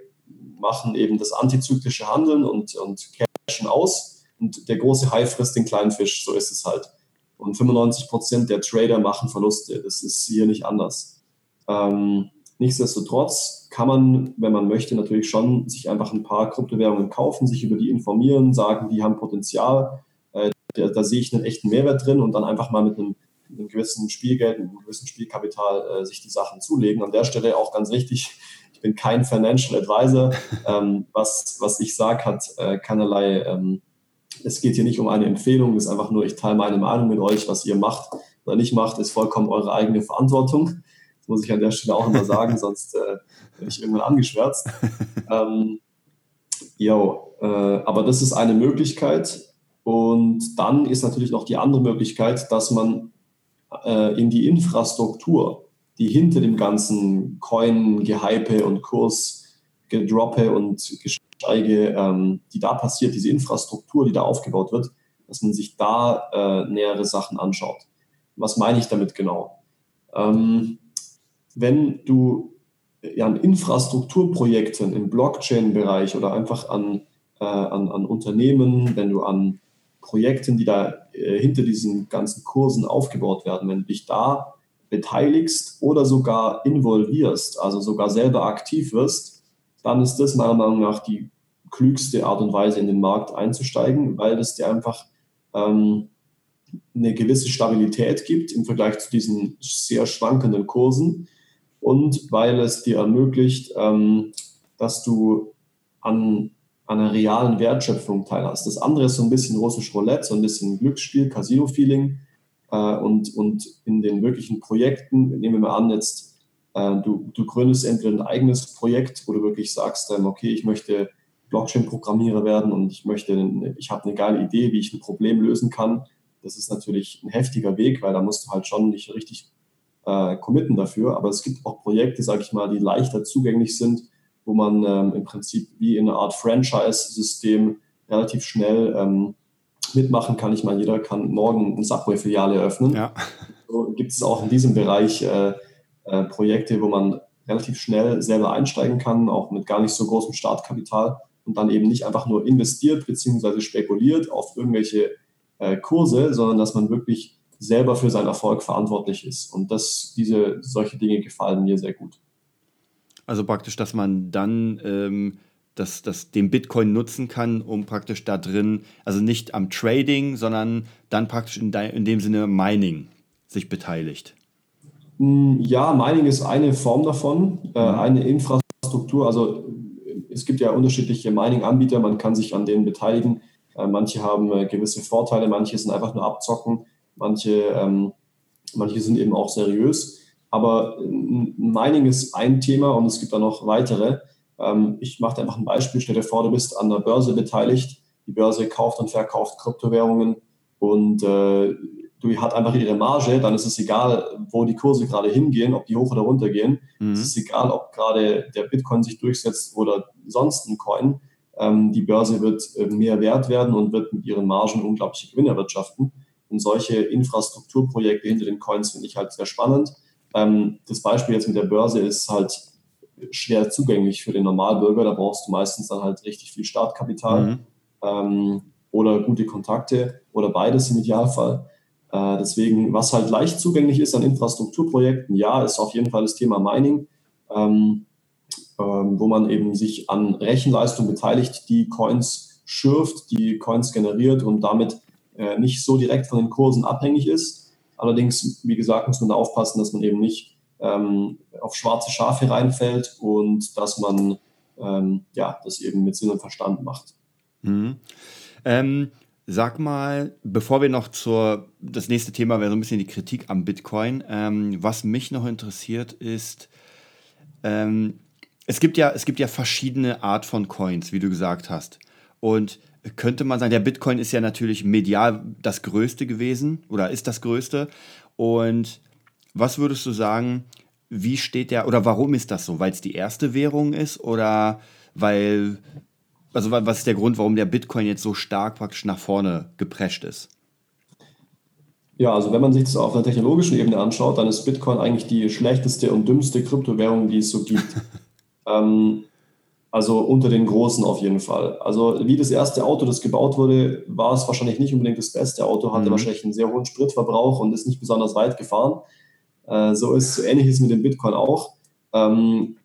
machen eben das antizyklische Handeln und, und cashen aus und der große Hai frisst den kleinen Fisch, so ist es halt. Und 95 Prozent der Trader machen Verluste, das ist hier nicht anders. Ähm, nichtsdestotrotz kann man, wenn man möchte, natürlich schon sich einfach ein paar Kryptowährungen kaufen, sich über die informieren, sagen, die haben Potenzial, äh, da, da, sehe ich einen echten Mehrwert drin und dann einfach mal mit einem, mit einem gewissen Spielgeld, mit einem gewissen Spielkapital äh, sich die Sachen zulegen. An der Stelle auch ganz wichtig, (laughs) ich bin kein Financial Advisor. (laughs) Ähm, was, was ich sage, hat äh, keinerlei, ähm, es geht hier nicht um eine Empfehlung, es ist einfach nur, ich teile meine Meinung mit euch, was ihr macht oder nicht macht, ist vollkommen eure eigene Verantwortung. Das muss ich an der Stelle auch immer sagen, (laughs) sonst äh, werde ich irgendwann angeschwärzt. Ähm, jo, äh, aber das ist eine Möglichkeit. Und dann ist natürlich noch die andere Möglichkeit, dass man äh, in die Infrastruktur die hinter dem ganzen Coin-Gehype und Kurs-Gedroppe und Gesteige, ähm, die da passiert, diese Infrastruktur, die da aufgebaut wird, dass man sich da äh, nähere Sachen anschaut. Was meine ich damit genau? Ähm, wenn du an Infrastrukturprojekten im Blockchain-Bereich oder einfach an, äh, an, an Unternehmen, wenn du an Projekten, die da äh, hinter diesen ganzen Kursen aufgebaut werden, wenn du dich da beteiligst oder sogar involvierst, also sogar selber aktiv wirst, dann ist das meiner Meinung nach die klügste Art und Weise, in den Markt einzusteigen, weil es dir einfach ähm, eine gewisse Stabilität gibt im Vergleich zu diesen sehr schwankenden Kursen und weil es dir ermöglicht, ähm, dass du an, einer realen Wertschöpfung teilhast. Das andere ist so ein bisschen russisch Roulette, so ein bisschen Glücksspiel, Casino-Feeling. Äh, und, und in den wirklichen Projekten, nehmen wir mal an, jetzt du, du gründest entweder ein eigenes Projekt, wo du wirklich sagst, okay, ich möchte Blockchain-Programmierer werden und ich möchte, ich habe eine geile Idee, wie ich ein Problem lösen kann. Das ist natürlich ein heftiger Weg, weil da musst du halt schon nicht richtig äh, committen dafür. Aber es gibt auch Projekte, sage ich mal, die leichter zugänglich sind, wo man ähm, im Prinzip wie in einer Art Franchise-System relativ schnell ähm, mitmachen kann. Ich meine, jeder kann morgen eine Subway-Filiale eröffnen. Ja. So gibt es auch in diesem Bereich äh, äh, Projekte, wo man relativ schnell selber einsteigen kann, auch mit gar nicht so großem Startkapital und dann eben nicht einfach nur investiert bzw. spekuliert auf irgendwelche äh, Kurse, sondern dass man wirklich selber für seinen Erfolg verantwortlich ist. Und das, diese, solche Dinge gefallen mir sehr gut. Also praktisch, dass man dann ähm, das, das, den Bitcoin nutzen kann, um praktisch da drin, also nicht am Trading, sondern dann praktisch in, de, in dem Sinne Mining sich beteiligt. Hm, ja, Mining ist eine Form davon, äh, mhm. eine Infrastruktur. Also es gibt ja unterschiedliche Mining-Anbieter, man kann sich an denen beteiligen. Äh, manche haben äh, gewisse Vorteile, manche sind einfach nur abzocken, manche, ähm, manche sind eben auch seriös. Aber Mining ist ein Thema und es gibt da noch weitere. Ähm, ich mache einfach ein Beispiel. Stell dir vor, du bist an der Börse beteiligt. Die Börse kauft und verkauft Kryptowährungen und äh, du hat einfach ihre Marge, dann ist es egal, wo die Kurse gerade hingehen, ob die hoch oder runter gehen. Mhm. Es ist egal, ob gerade der Bitcoin sich durchsetzt oder sonst ein Coin. Ähm, die Börse wird äh, mehr wert werden und wird mit ihren Margen unglaubliche Gewinne erwirtschaften. Und solche Infrastrukturprojekte hinter den Coins finde ich halt sehr spannend. Ähm, das Beispiel jetzt mit der Börse ist halt schwer zugänglich für den Normalbürger. Da brauchst du meistens dann halt richtig viel Startkapital mhm. ähm, oder gute Kontakte oder beides im Idealfall. Äh, deswegen, was halt leicht zugänglich ist an Infrastrukturprojekten, ja, ist auf jeden Fall das Thema Mining, ähm, ähm, wo man eben sich an Rechenleistung beteiligt, die Coins schürft, die Coins generiert und damit äh, nicht so direkt von den Kursen abhängig ist. Allerdings, wie gesagt, muss man da aufpassen, dass man eben nicht ähm, auf schwarze Schafe reinfällt und dass man ähm, ja, das eben mit Sinn und Verstand macht. Mhm. Ähm, sag mal, bevor wir noch zur, das nächste Thema wäre so ein bisschen die Kritik am Bitcoin. Ähm, was mich noch interessiert ist, ähm, es gibt ja, es gibt ja verschiedene Art von Coins, wie du gesagt hast. Und könnte man sagen, der Bitcoin ist ja natürlich medial das Größte gewesen oder ist das Größte. Und was würdest du sagen, wie steht der oder warum ist das so? Weil es die erste Währung ist oder weil, also was ist der Grund, warum der Bitcoin jetzt so stark praktisch nach vorne geprescht ist? Ja, also wenn man sich das auf einer technologischen Ebene anschaut, dann ist Bitcoin eigentlich die schlechteste und dümmste Kryptowährung, die es so gibt. (laughs) ähm, also unter den Großen auf jeden Fall. Also wie das erste Auto, das gebaut wurde, war es wahrscheinlich nicht unbedingt das beste Auto, hatte mhm. wahrscheinlich einen sehr hohen Spritverbrauch und ist nicht besonders weit gefahren. Äh, so ist so ähnliches mit dem Bitcoin auch. Ähm,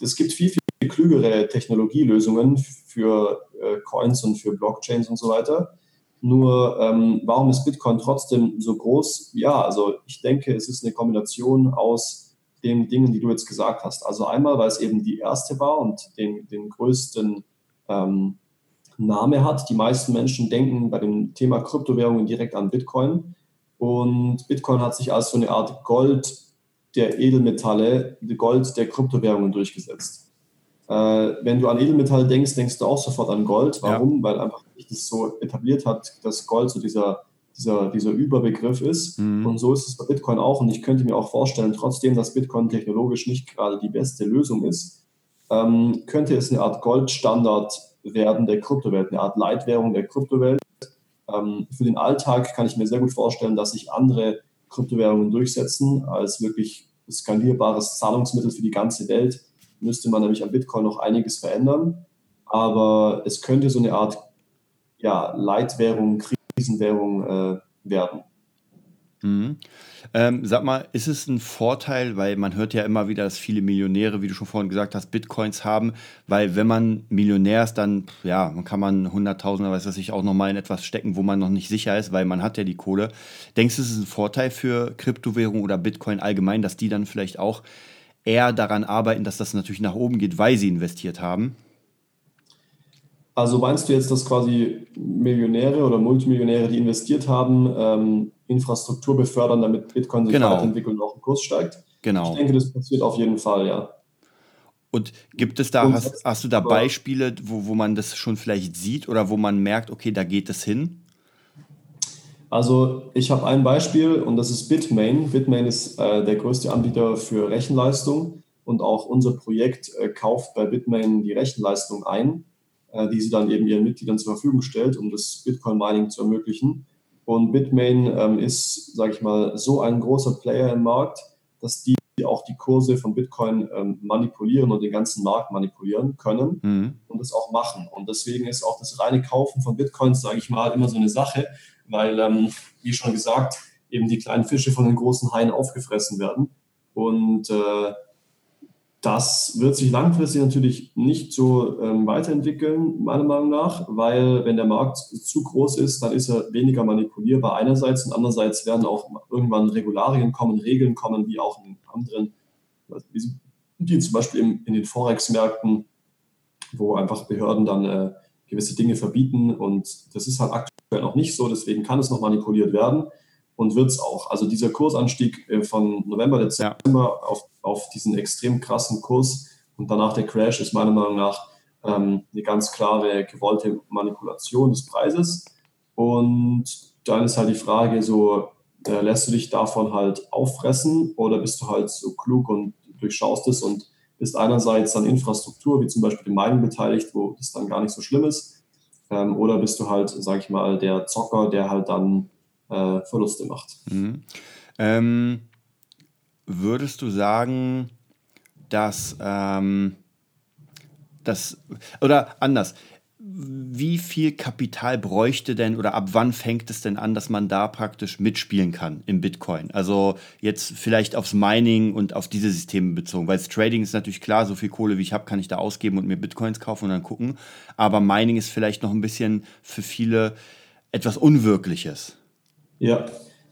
es gibt viel, viel klügere Technologielösungen für äh, Coins und für Blockchains und so weiter. Nur ähm, warum ist Bitcoin trotzdem so groß? Ja, also ich denke, es ist eine Kombination aus den Dingen, die du jetzt gesagt hast. Also einmal, weil es eben die erste war und den, den größten ähm, Name hat. Die meisten Menschen denken bei dem Thema Kryptowährungen direkt an Bitcoin. Und Bitcoin hat sich als so eine Art Gold der Edelmetalle, Gold der Kryptowährungen durchgesetzt. Äh, wenn du an Edelmetalle denkst, denkst du auch sofort an Gold. Warum? Ja. Weil einfach sich das so etabliert hat, dass Gold so dieser dieser, dieser Überbegriff ist. Mhm. Und so ist es bei Bitcoin auch. Und ich könnte mir auch vorstellen, trotzdem, dass Bitcoin technologisch nicht gerade die beste Lösung ist, ähm, könnte es eine Art Goldstandard werden der Kryptowelt, eine Art Leitwährung der Kryptowelt. Ähm, für den Alltag kann ich mir sehr gut vorstellen, dass sich andere Kryptowährungen durchsetzen als wirklich skalierbares Zahlungsmittel für die ganze Welt. Müsste man nämlich am Bitcoin noch einiges verändern. Aber es könnte so eine Art ja, Leitwährung, Krisenwährung äh, werden. Mhm. Ähm, sag mal, ist es ein Vorteil, weil man hört ja immer wieder, dass viele Millionäre, wie du schon vorhin gesagt hast, Bitcoins haben, weil wenn man Millionär ist, dann ja, kann man Hunderttausender, weiß was ich, auch nochmal in etwas stecken, wo man noch nicht sicher ist, weil man hat ja die Kohle. Denkst du, es ist ein Vorteil für Kryptowährung oder Bitcoin allgemein, dass die dann vielleicht auch eher daran arbeiten, dass das natürlich nach oben geht, weil sie investiert haben? Also meinst du jetzt, dass quasi Millionäre oder Multimillionäre, die investiert haben, ähm, Infrastruktur befördern, damit Bitcoin sich genau. weiterentwickelt und auch im Kurs steigt? Genau. Ich denke, das passiert auf jeden Fall, ja. Und gibt es da, hast, hast du da Beispiele, wo, wo man das schon vielleicht sieht oder wo man merkt, okay, da geht es hin? Also ich habe ein Beispiel und das ist Bitmain. Bitmain ist äh, der größte Anbieter für Rechenleistung und auch unser Projekt äh, kauft bei Bitmain die Rechenleistung ein, äh, die sie dann eben ihren Mitgliedern zur Verfügung stellt, um das Bitcoin-Mining zu ermöglichen. Und Bitmain ähm, ist, sage ich mal, so ein großer Player im Markt, dass die auch die Kurse von Bitcoin ähm, manipulieren und den ganzen Markt manipulieren können mhm. und das auch machen. Und deswegen ist auch das reine Kaufen von Bitcoins, sage ich mal, immer so eine Sache, weil, ähm, wie schon gesagt, eben die kleinen Fische von den großen Haien aufgefressen werden. Und äh, das wird sich langfristig natürlich nicht so ähm, weiterentwickeln, meiner Meinung nach, weil wenn der Markt zu groß ist, dann ist er weniger manipulierbar einerseits und andererseits werden auch irgendwann Regularien kommen, Regeln kommen, wie auch in anderen, wie zum Beispiel in, in den Forex-Märkten, wo einfach Behörden dann äh, gewisse Dinge verbieten und das ist halt aktuell noch nicht so, deswegen kann es noch manipuliert werden und wird es auch. Also dieser Kursanstieg äh, von November, Dezember ja. auf, auf diesen extrem krassen Kurs und danach der Crash ist meiner Meinung nach ähm, eine ganz klare gewollte Manipulation des Preises. Und dann ist halt die Frage so, äh, lässt du dich davon halt auffressen oder bist du halt so klug und durchschaust es und bist einerseits an Infrastruktur, wie zum Beispiel dem Mining beteiligt, wo das dann gar nicht so schlimm ist, ähm, oder bist du halt, sag ich mal, der Zocker, der halt dann äh, Verluste macht. Mhm. Ähm, würdest du sagen, dass, ähm, das, oder anders, wie viel Kapital bräuchte denn oder ab wann fängt es denn an, dass man da praktisch mitspielen kann im Bitcoin? Also jetzt vielleicht aufs Mining und auf diese Systeme bezogen, weil das Trading ist natürlich klar, so viel Kohle wie ich habe, kann ich da ausgeben und mir Bitcoins kaufen und dann gucken. Aber Mining ist vielleicht noch ein bisschen für viele etwas Unwirkliches. Ja,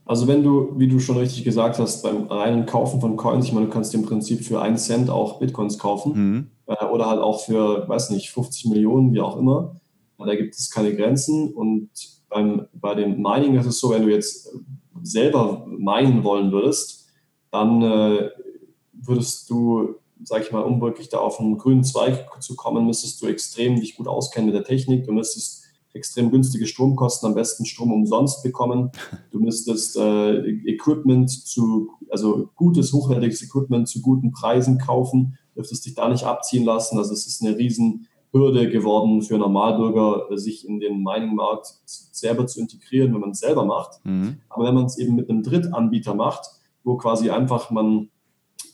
also wenn du, wie du schon richtig gesagt hast, beim reinen Kaufen von Coins, ich meine, du kannst im Prinzip für einen Cent auch Bitcoins kaufen mhm. äh, oder halt auch für, weiß nicht, 50 Millionen, wie auch immer. Da gibt es keine Grenzen und beim, bei dem Mining ist es so, wenn du jetzt selber minen wollen würdest, dann äh, würdest du, sag ich mal, um wirklich da auf einen grünen Zweig zu kommen, müsstest du extrem dich gut auskennen mit der Technik. Du müsstest extrem günstige Stromkosten, am besten Strom umsonst bekommen. Du müsstest äh, Equipment zu, also gutes, hochwertiges Equipment zu guten Preisen kaufen, dürftest dich da nicht abziehen lassen. Also es ist eine Riesenhürde geworden für Normalbürger, sich in den Mining-Markt selber zu integrieren, wenn man es selber macht. Mhm. Aber wenn man es eben mit einem Drittanbieter macht, wo quasi einfach man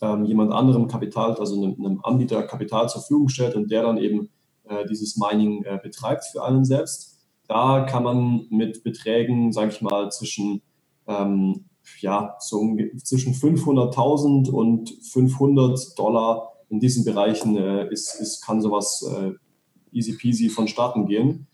ähm, jemand anderem Kapital, also einem, einem, Anbieter Kapital zur Verfügung stellt und der dann eben äh, dieses Mining äh, betreibt für einen selbst, da kann man mit Beträgen, sage ich mal, zwischen, ähm, ja, so zwischen 500.000 und 500 Dollar in diesen Bereichen äh, ist, ist, kann sowas äh, easy peasy vonstatten gehen.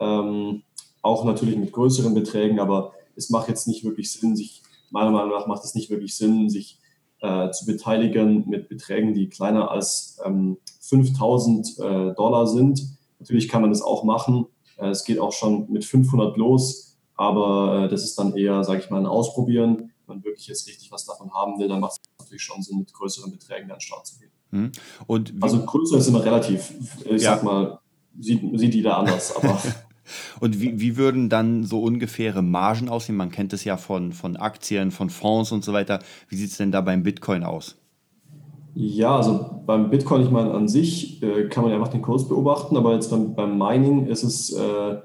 Ähm, auch natürlich mit größeren Beträgen, aber es macht jetzt nicht wirklich Sinn, sich, meiner Meinung nach macht es nicht wirklich Sinn, sich äh, zu beteiligen mit Beträgen, die kleiner als ähm, 5000 äh, Dollar sind. Natürlich kann man das auch machen, es geht auch schon mit 500 los, aber äh, das ist dann eher, sage ich mal, ein Ausprobieren. Wenn man wirklich jetzt richtig was davon haben will, dann macht es natürlich schon Sinn, mit größeren Beträgen an den Start zu gehen. Hm. Und also größer ist immer relativ. Ich ja. sag mal, sieht, sieht jeder anders, aber. (laughs) Und wie, wie würden dann so ungefähre Margen aussehen? Man kennt es ja von, von Aktien, von Fonds und so weiter. Wie sieht es denn da beim Bitcoin aus? Ja, also beim Bitcoin, ich meine, an sich äh, kann man einfach den Kurs beobachten, aber jetzt beim, beim Mining ist es, äh,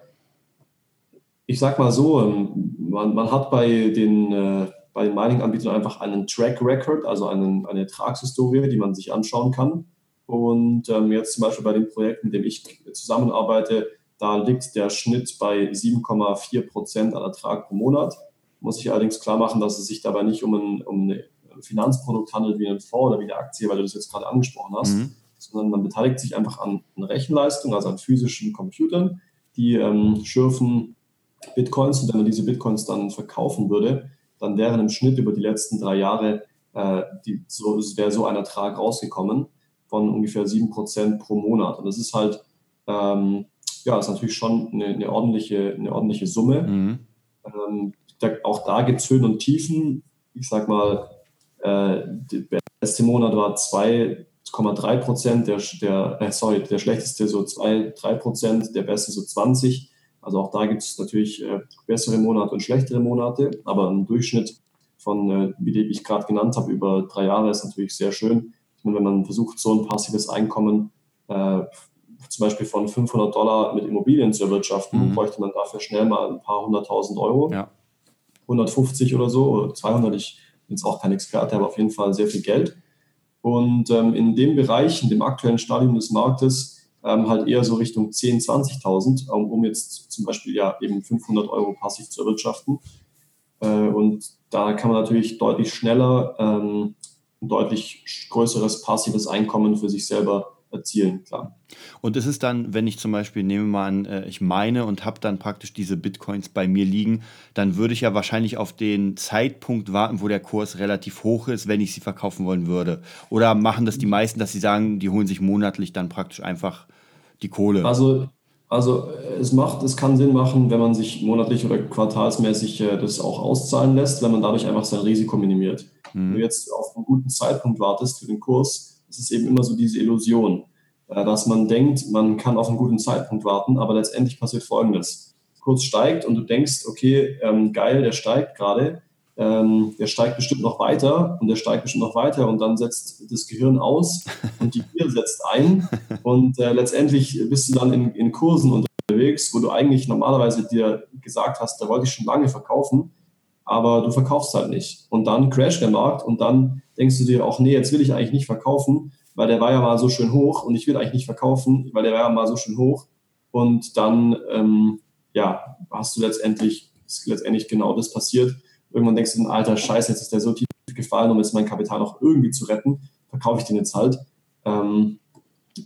ich sag mal so, ähm, man, man hat bei den, äh, den Mining-Anbietern einfach einen Track Record, also einen, eine Ertragshistorie, die man sich anschauen kann. Und ähm, jetzt zum Beispiel bei dem Projekt, mit dem ich zusammenarbeite, da liegt der Schnitt bei 7,4 Prozent an Ertrag pro Monat. Muss ich allerdings klar machen, dass es sich dabei nicht um, ein, um eine Finanzprodukt handelt wie ein Fonds oder wie eine Aktie, weil du das jetzt gerade angesprochen hast, mhm. sondern man beteiligt sich einfach an, Rechenleistung, also an physischen Computern, die ähm, schürfen Bitcoins und wenn man diese Bitcoins dann verkaufen würde, dann wären im Schnitt über die letzten drei Jahre äh, die, so, wäre so ein Ertrag rausgekommen von ungefähr 7% pro Monat. Und das ist halt, ähm, ja, ist natürlich schon eine, eine, ordentliche, eine ordentliche Summe. Mhm. Ähm, da, auch da gibt es Höhen und Tiefen. Ich sag mal, der beste Monat war 2, 0,3 Prozent, der, der, äh, sorry, der schlechteste so 2, 3 Prozent, der beste so 20. Also auch da gibt es natürlich äh, bessere Monate und schlechtere Monate, aber ein Durchschnitt von, äh, wie ich gerade genannt habe, über drei Jahre ist natürlich sehr schön. Ich meine, wenn man versucht, so ein passives Einkommen äh, zum Beispiel von 500 Dollar mit Immobilien zu erwirtschaften, mhm. bräuchte man dafür schnell mal ein paar hunderttausend Euro. Ja. 150 oder so oder 200. Ich jetzt auch kein Experte, aber auf jeden Fall sehr viel Geld. Und ähm, in dem Bereich, in dem aktuellen Stadium des Marktes, ähm, halt eher so Richtung 10.000, 20.000, um, um jetzt zum Beispiel ja eben 500 Euro passiv zu erwirtschaften. Äh, und da kann man natürlich deutlich schneller ähm, ein deutlich größeres passives Einkommen für sich selber erzielen, klar. Und ist es dann, wenn ich zum Beispiel nehme mal an, äh, ich meine und habe dann praktisch diese Bitcoins bei mir liegen, dann würde ich ja wahrscheinlich auf den Zeitpunkt warten, wo der Kurs relativ hoch ist, wenn ich sie verkaufen wollen würde. Oder machen das die meisten, dass sie sagen, die holen sich monatlich dann praktisch einfach die Kohle? Also also es macht, es kann Sinn machen, wenn man sich monatlich oder quartalsmäßig äh, das auch auszahlen lässt, wenn man dadurch einfach sein Risiko minimiert. Mhm. Wenn du jetzt auf einen guten Zeitpunkt wartest für den Kurs, es ist eben immer so diese Illusion, äh, dass man denkt, man kann auf einen guten Zeitpunkt warten, aber letztendlich passiert Folgendes. Kurs steigt und du denkst, okay, ähm, geil, der steigt gerade, ähm, der steigt bestimmt noch weiter und der steigt bestimmt noch weiter und dann setzt das Gehirn aus (laughs) und die Gier setzt ein und äh, letztendlich bist du dann in, in Kursen unterwegs, wo du eigentlich normalerweise dir gesagt hast, da wollte ich schon lange verkaufen, aber du verkaufst halt nicht. Und dann crasht der Markt und dann denkst du dir auch, nee, jetzt will ich eigentlich nicht verkaufen, weil der war ja mal so schön hoch und ich will eigentlich nicht verkaufen, weil der war ja mal so schön hoch. Und dann, ähm, ja, hast du letztendlich, ist letztendlich genau das passiert. Irgendwann denkst du, alter Scheiße, jetzt ist der so tief gefallen, um jetzt mein Kapital noch irgendwie zu retten, verkaufe ich den jetzt halt. Ähm,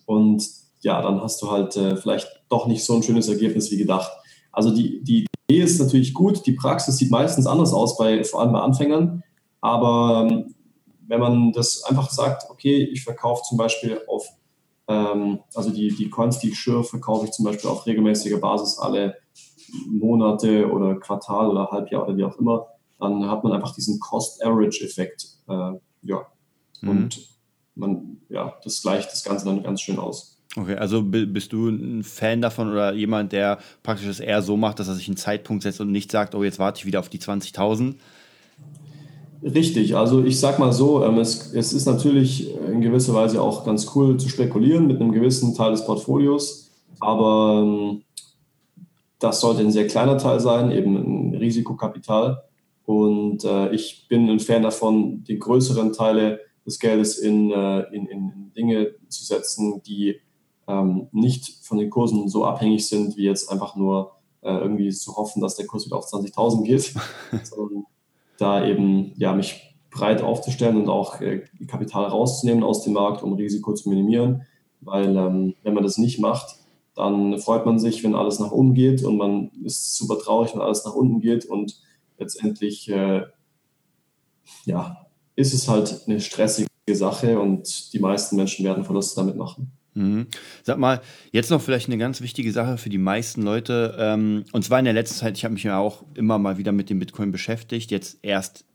und ja, dann hast du halt äh, vielleicht doch nicht so ein schönes Ergebnis wie gedacht. Also die, die Idee ist natürlich gut, die Praxis sieht meistens anders aus, bei, vor allem bei Anfängern. Aber ähm, wenn man das einfach sagt, okay, ich verkaufe zum Beispiel auf, ähm, also die, die Coins, die ich schürfe, verkaufe ich zum Beispiel auf regelmäßiger Basis alle Monate oder Quartal oder Halbjahr oder wie auch immer, dann hat man einfach diesen Cost-Average-Effekt. Äh, ja. Mhm. Und man, ja, das gleicht das Ganze dann ganz schön aus. Okay, also bist du ein Fan davon oder jemand, der praktisch es eher so macht, dass er sich einen Zeitpunkt setzt und nicht sagt, oh, jetzt warte ich wieder auf die 20.000, Richtig, also ich sag mal so, ähm, es, es ist natürlich in gewisser Weise auch ganz cool zu spekulieren mit einem gewissen Teil des Portfolios, aber ähm, das sollte ein sehr kleiner Teil sein, eben ein Risikokapital. Und äh, ich bin ein Fan davon, die größeren Teile des Geldes in, äh, in, in Dinge zu setzen, die ähm, nicht von den Kursen so abhängig sind, wie jetzt einfach nur äh, irgendwie zu hoffen, dass der Kurs wieder auf 20.000 geht, (laughs) sondern da eben ja, mich breit aufzustellen und auch äh, Kapital rauszunehmen aus dem Markt, um Risiko zu minimieren. Weil ähm, wenn man das nicht macht, dann freut man sich, wenn alles nach oben geht und man ist super traurig, wenn alles nach unten geht und letztendlich äh, ja, ist es halt eine stressige Sache und die meisten Menschen werden Verluste damit machen. Mhm. Sag mal, jetzt noch vielleicht eine ganz wichtige Sache für die meisten Leute. Ähm, und zwar in der letzten Zeit, ich habe mich ja auch immer mal wieder mit dem Bitcoin beschäftigt. Jetzt erst,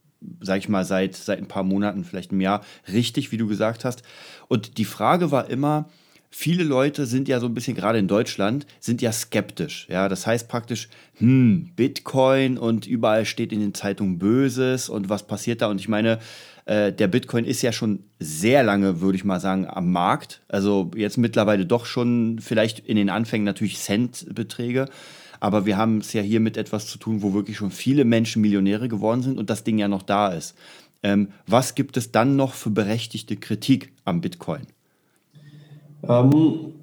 sag ich mal, seit, seit ein paar Monaten, vielleicht einem Jahr, richtig, wie du gesagt hast. Und die Frage war immer, viele Leute sind ja so ein bisschen, gerade in Deutschland, sind ja skeptisch. Ja, das heißt praktisch, hm, Bitcoin und überall steht in den Zeitungen Böses und was passiert da? Und ich meine, äh, der Bitcoin ist ja schon sehr lange, würde ich mal sagen, am Markt. Also jetzt mittlerweile doch schon vielleicht in den Anfängen natürlich Centbeträge. Aber wir haben es ja hier mit etwas zu tun, wo wirklich schon viele Menschen Millionäre geworden sind und das Ding ja noch da ist. Ähm, was gibt es dann noch für berechtigte Kritik am Bitcoin? Ähm,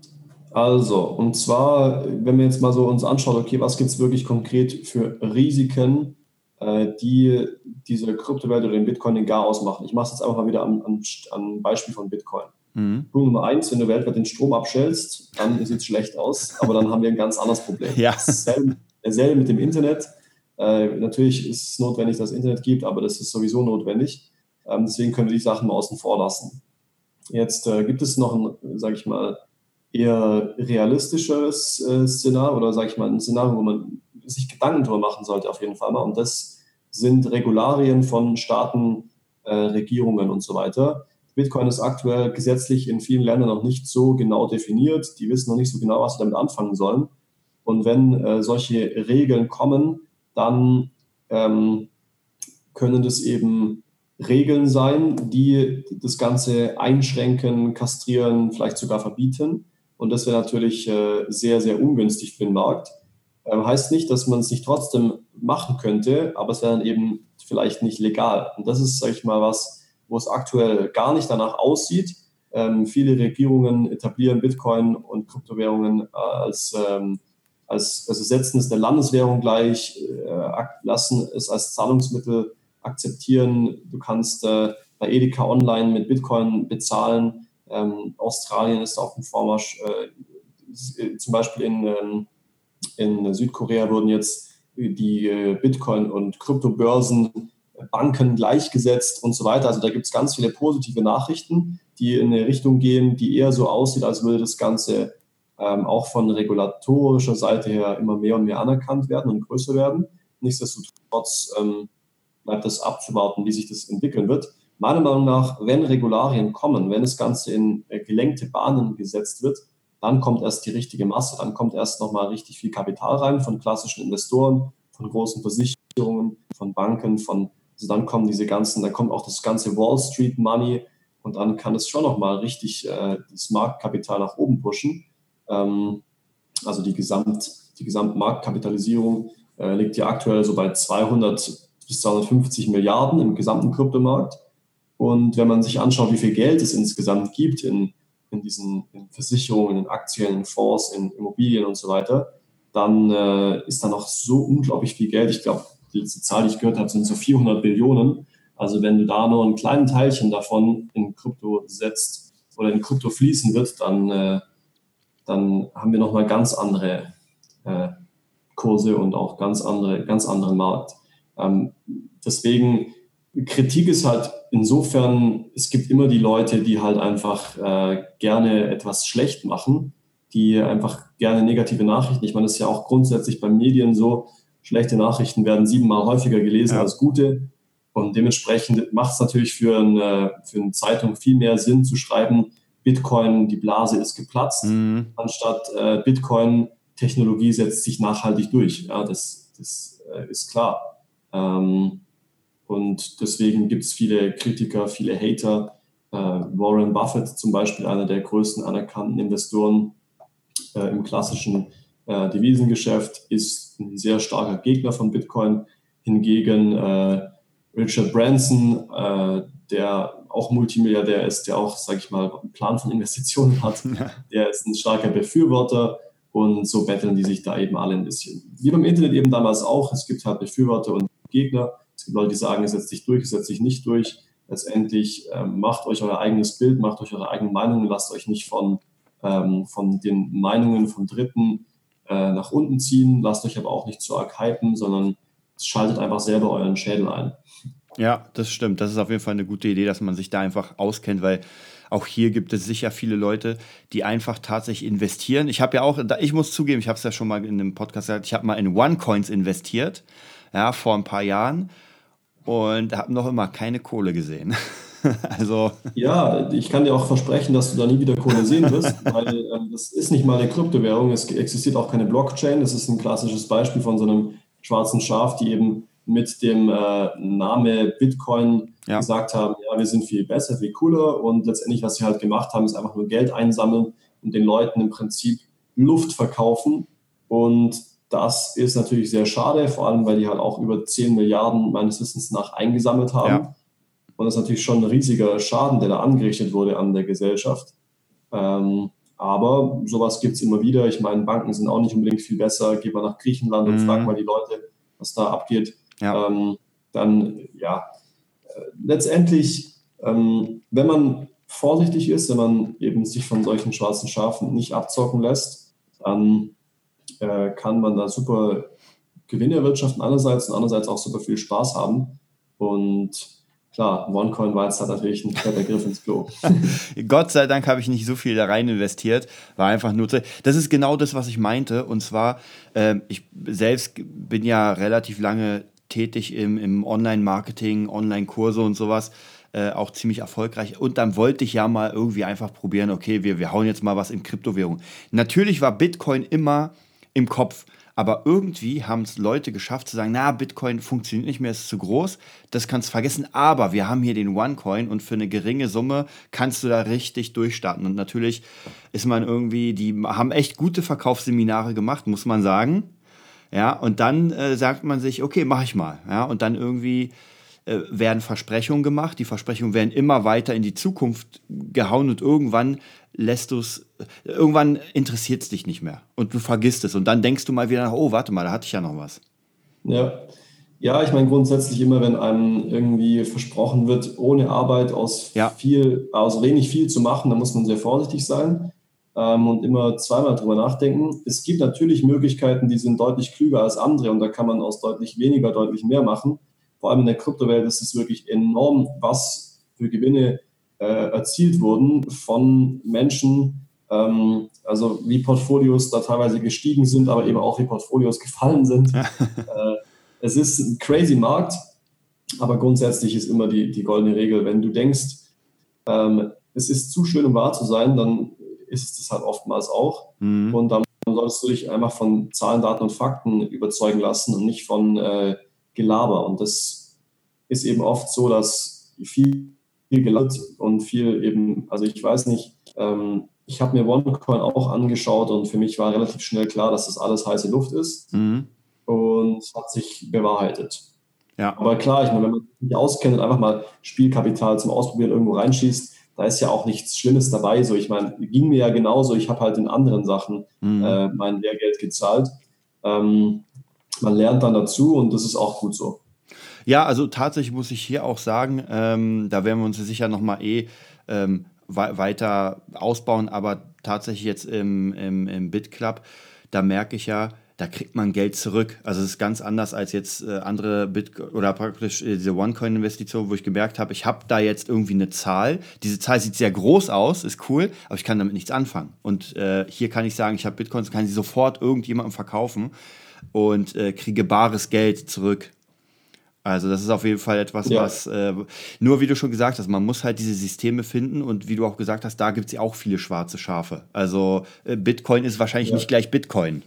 also, und zwar, wenn wir jetzt mal so uns anschauen, okay, was gibt es wirklich konkret für Risiken äh, die diese Kryptowelt oder den Bitcoin den gar ausmachen. Ich mache es jetzt einfach mal wieder am, am, am Beispiel von Bitcoin. Mhm. Punkt Nummer eins, wenn du weltweit den Strom abstellst, dann sieht es schlecht aus, aber dann haben wir ein ganz anderes Problem. (laughs) Ja. Dasselbe, dasselbe mit dem Internet. Äh, natürlich ist es notwendig, dass es Internet gibt, aber das ist sowieso notwendig. Ähm, deswegen können wir die Sachen mal außen vor lassen. Jetzt äh, gibt es noch ein, sage ich mal, eher realistischeres äh, Szenario oder sage ich mal ein Szenario, wo man sich Gedanken darüber machen sollte, auf jeden Fall mal. Und das sind Regularien von Staaten, äh, Regierungen und so weiter. Bitcoin ist aktuell gesetzlich in vielen Ländern noch nicht so genau definiert. Die wissen noch nicht so genau, was sie damit anfangen sollen. Und wenn äh, solche Regeln kommen, dann ähm, können das eben Regeln sein, die das Ganze einschränken, kastrieren, vielleicht sogar verbieten. Und das wäre natürlich äh, sehr, sehr ungünstig für den Markt. Ähm, heißt nicht, dass man es nicht trotzdem machen könnte, aber es wäre dann eben vielleicht nicht legal. Und das ist, sage ich mal, was, wo es aktuell gar nicht danach aussieht. Ähm, viele Regierungen etablieren Bitcoin und Kryptowährungen als, ähm, als also setzen es der Landeswährung gleich, äh, lassen es als Zahlungsmittel akzeptieren. Du kannst äh, bei Edeka Online mit Bitcoin bezahlen. Ähm, Australien ist auf dem Vormarsch. Äh, zum Beispiel in, ähm, in Südkorea wurden jetzt die äh, Bitcoin- und Kryptobörsen Banken gleichgesetzt und so weiter. Also da gibt es ganz viele positive Nachrichten, die in eine Richtung gehen, die eher so aussieht, als würde das Ganze ähm, auch von regulatorischer Seite her immer mehr und mehr anerkannt werden und größer werden. Nichtsdestotrotz ähm, bleibt das abzuwarten, wie sich das entwickeln wird. Meiner Meinung nach, wenn Regularien kommen, wenn das Ganze in äh, gelenkte Bahnen gesetzt wird, dann kommt erst die richtige Masse, dann kommt erst nochmal richtig viel Kapital rein von klassischen Investoren, von großen Versicherungen, von Banken, von also dann kommen diese ganzen, dann kommt auch das ganze Wall Street Money und dann kann es schon nochmal richtig äh, das Marktkapital nach oben pushen. Ähm, also die, Gesamt, die Gesamtmarktkapitalisierung äh, liegt ja aktuell so bei 200 bis 250 Milliarden im gesamten Kryptomarkt. Und wenn man sich anschaut, wie viel Geld es insgesamt gibt in, in diesen in Versicherungen, in Aktien, in Fonds, in Immobilien und so weiter, dann äh, ist da noch so unglaublich viel Geld. Ich glaube, die letzte Zahl, die ich gehört habe, sind so 400 Billionen. Also wenn du da nur ein kleines Teilchen davon in Krypto setzt oder in Krypto fließen wird, dann, äh, dann haben wir nochmal ganz andere äh, Kurse und auch ganz andere, ganz anderen Markt. Ähm, deswegen, Kritik ist halt insofern, es gibt immer die Leute, die halt einfach äh, gerne etwas schlecht machen, die einfach gerne negative Nachrichten. Ich meine, das ist ja auch grundsätzlich bei Medien so, schlechte Nachrichten werden siebenmal häufiger gelesen ja. als gute. Und dementsprechend macht es natürlich für eine, für eine Zeitung viel mehr Sinn zu schreiben, Bitcoin, die Blase ist geplatzt, mhm. anstatt äh, Bitcoin, Technologie setzt sich nachhaltig durch. Ja, das, das äh, ist klar. Ähm, und deswegen gibt es viele Kritiker, viele Hater. Äh, Warren Buffett zum Beispiel, einer der größten anerkannten Investoren äh, im klassischen äh, Devisengeschäft, ist ein sehr starker Gegner von Bitcoin. Hingegen äh, Richard Branson, äh, der auch Multimilliardär ist, der auch, sage ich mal, einen Plan von Investitionen hat, (laughs) der ist ein starker Befürworter und so betteln die sich da eben alle ein bisschen. Wie beim Internet eben damals auch, es gibt halt Befürworter und Gegner. Es gibt Leute, die sagen, es setzt sich durch, es setzt sich nicht durch. Letztendlich ähm, macht euch euer eigenes Bild, macht euch eure eigenen Meinungen, lasst euch nicht von, ähm, von den Meinungen von Dritten äh, nach unten ziehen, lasst euch aber auch nicht zu arg hypen, sondern schaltet einfach selber euren Schädel ein. Ja, das stimmt. Das ist auf jeden Fall eine gute Idee, dass man sich da einfach auskennt, weil auch hier gibt es sicher viele Leute, die einfach tatsächlich investieren. Ich habe ja auch, ich muss zugeben, ich habe es ja schon mal in einem Podcast gesagt, ich habe mal in OneCoins investiert, ja, vor ein paar Jahren und habe noch immer keine Kohle gesehen. (laughs) also. Ja, ich kann dir auch versprechen, dass du da nie wieder Kohle sehen wirst, (laughs) weil ähm, das ist nicht mal eine Kryptowährung, es existiert auch keine Blockchain. Das ist ein klassisches Beispiel von so einem schwarzen Schaf, die eben mit dem äh, Name Bitcoin ja. gesagt haben, ja, wir sind viel besser, viel cooler und letztendlich, was sie halt gemacht haben, ist einfach nur Geld einsammeln und den Leuten im Prinzip Luft verkaufen und das ist natürlich sehr schade, vor allem weil die halt auch über 10 Milliarden meines Wissens nach eingesammelt haben. Ja. Und das ist natürlich schon ein riesiger Schaden, der da angerichtet wurde an der Gesellschaft. Ähm, aber sowas gibt es immer wieder. Ich meine, Banken sind auch nicht unbedingt viel besser. Geh mal nach Griechenland mhm. und frag mal die Leute, was da abgeht. Ja. Ähm, dann, ja, äh, letztendlich, ähm, wenn man vorsichtig ist, wenn man eben sich von solchen schwarzen Schafen nicht abzocken lässt, dann äh, kann man da super Gewinne erwirtschaften einerseits und andererseits auch super viel Spaß haben. Und klar, OneCoin war jetzt halt natürlich ein fetter Griff ins Klo. (laughs) Gott sei Dank habe ich nicht so viel da rein investiert. War einfach nur. Das ist genau das, was ich meinte. Und zwar, äh, ich selbst bin ja relativ lange tätig im, im Online-Marketing, Online-Kurse und sowas. Äh, auch ziemlich erfolgreich. Und dann wollte ich ja mal irgendwie einfach probieren, okay, wir, wir hauen jetzt mal was in Kryptowährung. Natürlich war Bitcoin immer im Kopf. Aber irgendwie haben es Leute geschafft zu sagen, na, Bitcoin funktioniert nicht mehr, ist zu groß, das kannst du vergessen. Aber wir haben hier den OneCoin und für eine geringe Summe kannst du da richtig durchstarten. Und natürlich ist man irgendwie, die haben echt gute Verkaufsseminare gemacht, muss man sagen. Ja, und dann äh, sagt man sich, okay, mach ich mal. Ja, und dann irgendwie äh, werden Versprechungen gemacht. Die Versprechungen werden immer weiter in die Zukunft gehauen und irgendwann lässt du es, irgendwann interessiert es dich nicht mehr und du vergisst es und dann denkst du mal wieder nach, oh, warte mal, da hatte ich ja noch was. Ja, ja ich meine grundsätzlich immer, wenn einem irgendwie versprochen wird, ohne Arbeit aus ja. viel, aus wenig viel zu machen, dann muss man sehr vorsichtig sein ähm, und immer zweimal drüber nachdenken. Es gibt natürlich Möglichkeiten, die sind deutlich klüger als andere und da kann man aus deutlich weniger deutlich mehr machen. Vor allem in der Kryptowelt ist es wirklich enorm, was für Gewinne äh, erzielt wurden von Menschen, ähm, also wie Portfolios da teilweise gestiegen sind, aber eben auch wie Portfolios gefallen sind. (laughs) äh, es ist ein crazy Markt, aber grundsätzlich ist immer die, die goldene Regel, wenn du denkst, ähm, es ist zu schön, um wahr zu sein, dann ist es halt oftmals auch. Mhm. Und dann solltest du dich einfach von Zahlen, Daten und Fakten überzeugen lassen und nicht von äh, Gelaber. Und das ist eben oft so, dass viel viel gelernt und viel eben, also ich weiß nicht, ähm, ich habe mir OneCoin auch angeschaut und für mich war relativ schnell klar, dass das alles heiße Luft ist mhm. und hat sich bewahrheitet. Ja. Aber klar, ich meine, wenn man sich nicht auskennt und einfach mal Spielkapital zum Ausprobieren irgendwo reinschießt, da ist ja auch nichts Schlimmes dabei. So, ich meine, ging mir ja genauso. Ich habe halt in anderen Sachen mhm. äh, mein Lehrgeld gezahlt. Ähm, man lernt dann dazu und das ist auch gut so. Ja, also tatsächlich muss ich hier auch sagen, ähm, da werden wir uns sicher nochmal eh ähm, weiter ausbauen, aber tatsächlich jetzt im, im, im BitClub, da merke ich ja, da kriegt man Geld zurück. Also es ist ganz anders als jetzt äh, andere Bit oder praktisch äh, diese OneCoin-Investition, wo ich gemerkt habe, ich habe da jetzt irgendwie eine Zahl. Diese Zahl sieht sehr groß aus, ist cool, aber ich kann damit nichts anfangen. Und äh, hier kann ich sagen, ich habe Bitcoins, kann sie sofort irgendjemandem verkaufen und äh, kriege bares Geld zurück. Also das ist auf jeden Fall etwas, ja. was äh, nur wie du schon gesagt hast, man muss halt diese Systeme finden und wie du auch gesagt hast, da gibt es ja auch viele schwarze Schafe. Also äh, Bitcoin ist wahrscheinlich ja. nicht gleich Bitcoin.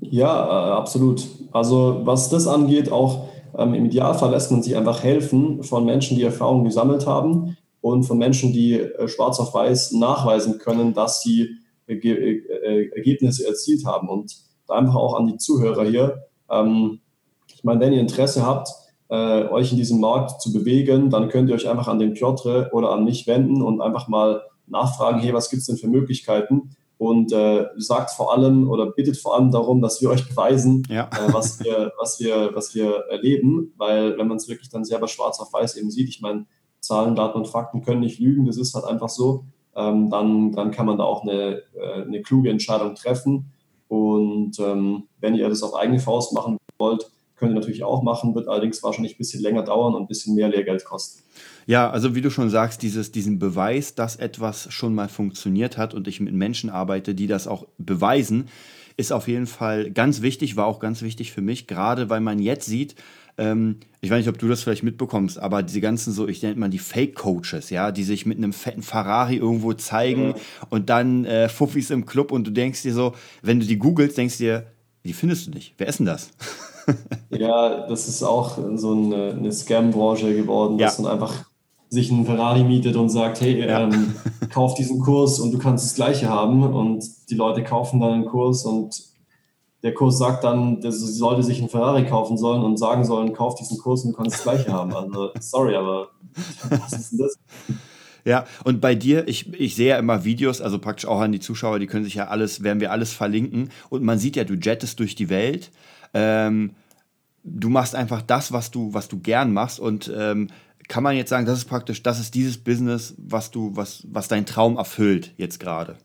Ja, äh, absolut. Also was das angeht, auch ähm, im Idealfall lässt man sich einfach helfen von Menschen, die Erfahrungen gesammelt haben und von Menschen, die äh, schwarz auf weiß nachweisen können, dass sie Ergebnisse erzielt haben. Und da einfach auch an die Zuhörer hier. Ähm, ich meine, wenn ihr Interesse habt, äh, euch in diesem Markt zu bewegen, dann könnt ihr euch einfach an den Piotr oder an mich wenden und einfach mal nachfragen, hey, was gibt es denn für Möglichkeiten? Und äh, sagt vor allem oder bittet vor allem darum, dass wir euch beweisen, ja. äh, was, wir, was, wir, was wir erleben. Weil wenn man es wirklich dann selber schwarz auf weiß eben sieht, ich meine, Zahlen, Daten und Fakten können nicht lügen, das ist halt einfach so, ähm, dann, dann kann man da auch eine, äh, eine kluge Entscheidung treffen. Und ähm, wenn ihr das auf eigene Faust machen wollt, könnt ihr natürlich auch machen, wird allerdings wahrscheinlich ein bisschen länger dauern und ein bisschen mehr Lehrgeld kosten. Ja, also wie du schon sagst, dieses, diesen Beweis, dass etwas schon mal funktioniert hat und ich mit Menschen arbeite, die das auch beweisen, ist auf jeden Fall ganz wichtig, war auch ganz wichtig für mich, gerade weil man jetzt sieht, ähm, ich weiß nicht, ob du das vielleicht mitbekommst, aber diese ganzen so, ich nenne mal die Fake-Coaches, ja, die sich mit einem fetten Ferrari irgendwo zeigen ja. und dann äh, Fuffis im Club und du denkst dir so, wenn du die googelst, denkst du dir, die findest du nicht. Wer ist denn das? (laughs) ja, das ist auch so eine, eine Scam-Branche geworden, dass ja. man einfach sich einen Ferrari mietet und sagt, hey, ja. ähm, (laughs) kauf diesen Kurs und du kannst das gleiche haben. Und die Leute kaufen dann einen Kurs und der Kurs sagt dann, dass sie sollte sich einen Ferrari kaufen sollen und sagen sollen, kauf diesen Kurs und du kannst das gleiche haben. Also sorry, aber was ist denn das? Ja, und bei dir, ich, ich sehe ja immer Videos, also praktisch auch an die Zuschauer, die können sich ja alles, werden wir alles verlinken. Und man sieht ja, du jettest durch die Welt. Ähm, du machst einfach das, was du, was du gern machst. Und ähm, kann man jetzt sagen, das ist praktisch, das ist dieses Business, was du, was, was dein Traum erfüllt jetzt gerade?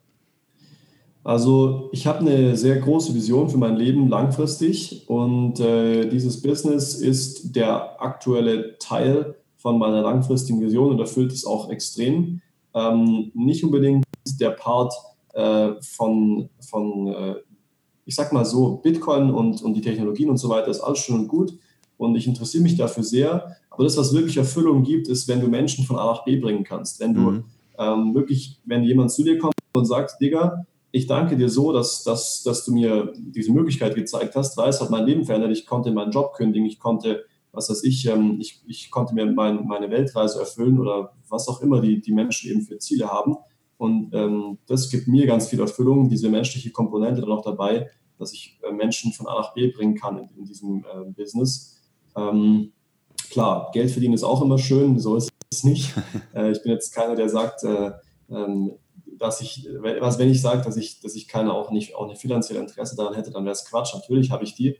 Also ich habe eine sehr große Vision für mein Leben langfristig und äh, dieses Business ist der aktuelle Teil von meiner langfristigen Vision und erfüllt es auch extrem. Ähm, nicht unbedingt der Part äh, von, von äh, ich sag mal so, Bitcoin und, und die Technologien und so weiter ist alles schön und gut und ich interessiere mich dafür sehr. Aber das, was wirklich Erfüllung gibt, ist, wenn du Menschen von A nach B bringen kannst. Wenn du mhm. ähm, wirklich, wenn jemand zu dir kommt und sagt, Digga, ich danke dir so, dass, dass, dass du mir diese Möglichkeit gezeigt hast, weil es hat mein Leben verändert. Ich konnte meinen Job kündigen, ich konnte, was weiß ich, ähm, ich, ich konnte mir mein, meine Weltreise erfüllen oder was auch immer die, die Menschen eben für Ziele haben. Und ähm, das gibt mir ganz viel Erfüllung, diese menschliche Komponente dann auch dabei, dass ich äh, Menschen von A nach B bringen kann in, in diesem äh, Business. Ähm, klar, Geld verdienen ist auch immer schön, so ist es nicht. (laughs) äh, ich bin jetzt keiner, der sagt, äh, ähm, dass ich, was wenn ich sage, dass ich, dass ich keine auch nicht, auch nicht finanzielle Interesse daran hätte, dann wäre es Quatsch. Natürlich habe ich die.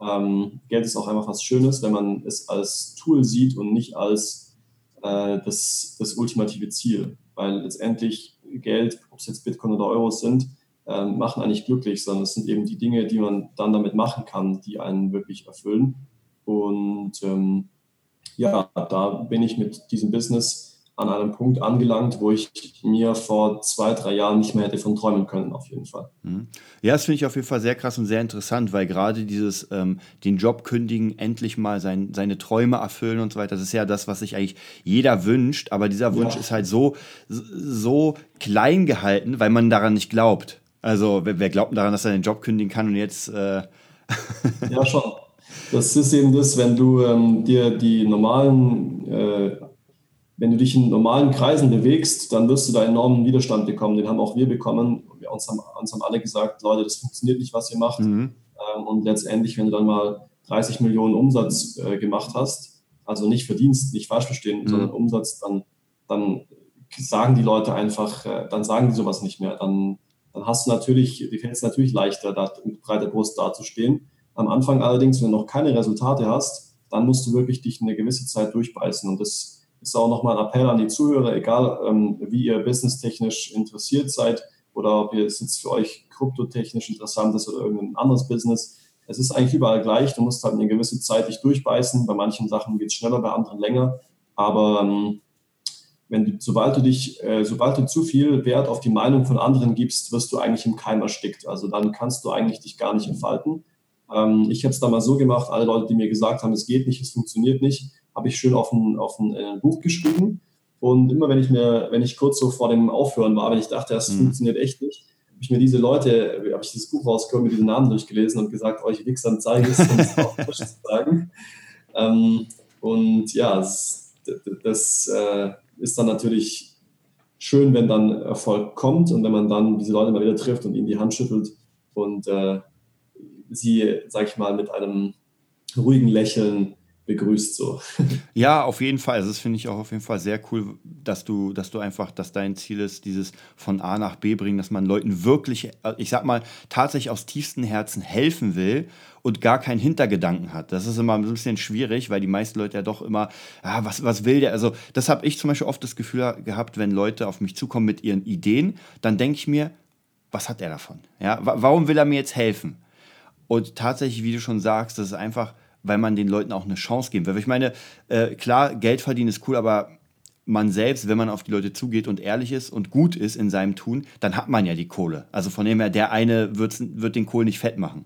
Ähm, Geld ist auch einfach was Schönes, wenn man es als Tool sieht und nicht als äh, das, das ultimative Ziel. Weil letztendlich Geld, ob es jetzt Bitcoin oder Euros sind, äh, machen eigentlich glücklich, sondern es sind eben die Dinge, die man dann damit machen kann, die einen wirklich erfüllen. Und ähm, ja, da bin ich mit diesem Business an einem Punkt angelangt, wo ich mir vor zwei, drei Jahren nicht mehr hätte von träumen können, auf jeden Fall. Mhm. Ja, das finde ich auf jeden Fall sehr krass und sehr interessant, weil gerade dieses ähm, den Job kündigen, endlich mal sein, seine Träume erfüllen und so weiter, das ist ja das, was sich eigentlich jeder wünscht, aber dieser Wunsch ja. ist halt so, so klein gehalten, weil man daran nicht glaubt. Also, wer, wer glaubt daran, dass er den Job kündigen kann und jetzt. Äh ja, schon. Das ist eben das, wenn du ähm, dir die normalen äh, wenn du dich in normalen Kreisen bewegst, dann wirst du da enormen Widerstand bekommen. Den haben auch wir bekommen. Wir uns haben, uns haben alle gesagt, Leute, das funktioniert nicht, was ihr macht. Mhm. Ähm, und letztendlich, wenn du dann mal 30 Millionen Umsatz äh, gemacht hast, also nicht Verdienst, nicht falsch verstehen, mhm. sondern Umsatz, dann, dann sagen die Leute einfach, äh, dann sagen die sowas nicht mehr. Dann, dann hast du natürlich, dir fällt es natürlich leichter, da mit breiter Brust dazustehen. Am Anfang allerdings, wenn du noch keine Resultate hast, dann musst du wirklich dich eine gewisse Zeit durchbeißen. Und das ist auch nochmal ein Appell an die Zuhörer, egal ähm, wie ihr businesstechnisch interessiert seid oder ob ihr es jetzt für euch kryptotechnisch interessant ist oder irgendein anderes Business. Es ist eigentlich überall gleich. Du musst halt eine gewisse Zeit dich durchbeißen. Bei manchen Sachen geht es schneller, bei anderen länger. Aber ähm, wenn du, sobald du dich, äh, sobald du zu viel Wert auf die Meinung von anderen gibst, wirst du eigentlich im Keim erstickt. Also dann kannst du eigentlich dich gar nicht entfalten. Ähm, ich habe es damals so gemacht, alle Leute, die mir gesagt haben, es geht nicht, es funktioniert nicht, habe ich schön auf ein, auf ein äh, Buch geschrieben. Und immer wenn ich mir, wenn ich kurz so vor dem Aufhören war, wenn ich dachte, das mhm. funktioniert echt nicht, habe ich mir diese Leute, habe ich dieses Buch rausgeholt, mir diese Namen durchgelesen und gesagt, euch Wichsern zeige es, um es auch zu sagen. (laughs) Ähm, und ja, das, das äh, ist dann natürlich schön, wenn dann Erfolg kommt und wenn man dann diese Leute mal wieder trifft und ihnen die Hand schüttelt und äh, sie, sag ich mal, mit einem ruhigen Lächeln begrüßt so. (laughs) Ja, auf jeden Fall. Also das finde ich auch auf jeden Fall sehr cool, dass du, dass du einfach, dass dein Ziel ist, dieses von A nach B bringen, dass man Leuten wirklich, ich sag mal, tatsächlich aus tiefstem Herzen helfen will und gar keinen Hintergedanken hat. Das ist immer ein bisschen schwierig, weil die meisten Leute ja doch immer, ah, was, was will der? Also, das habe ich zum Beispiel oft das Gefühl gehabt, wenn Leute auf mich zukommen mit ihren Ideen, dann denke ich mir, was hat er davon? Ja, warum will er mir jetzt helfen? Und tatsächlich, wie du schon sagst, das ist einfach weil man den Leuten auch eine Chance geben will. Ich meine, äh, klar, Geld verdienen ist cool, aber man selbst, wenn man auf die Leute zugeht und ehrlich ist und gut ist in seinem Tun, dann hat man ja die Kohle. Also von dem her, der eine wird, wird den Kohl nicht fett machen.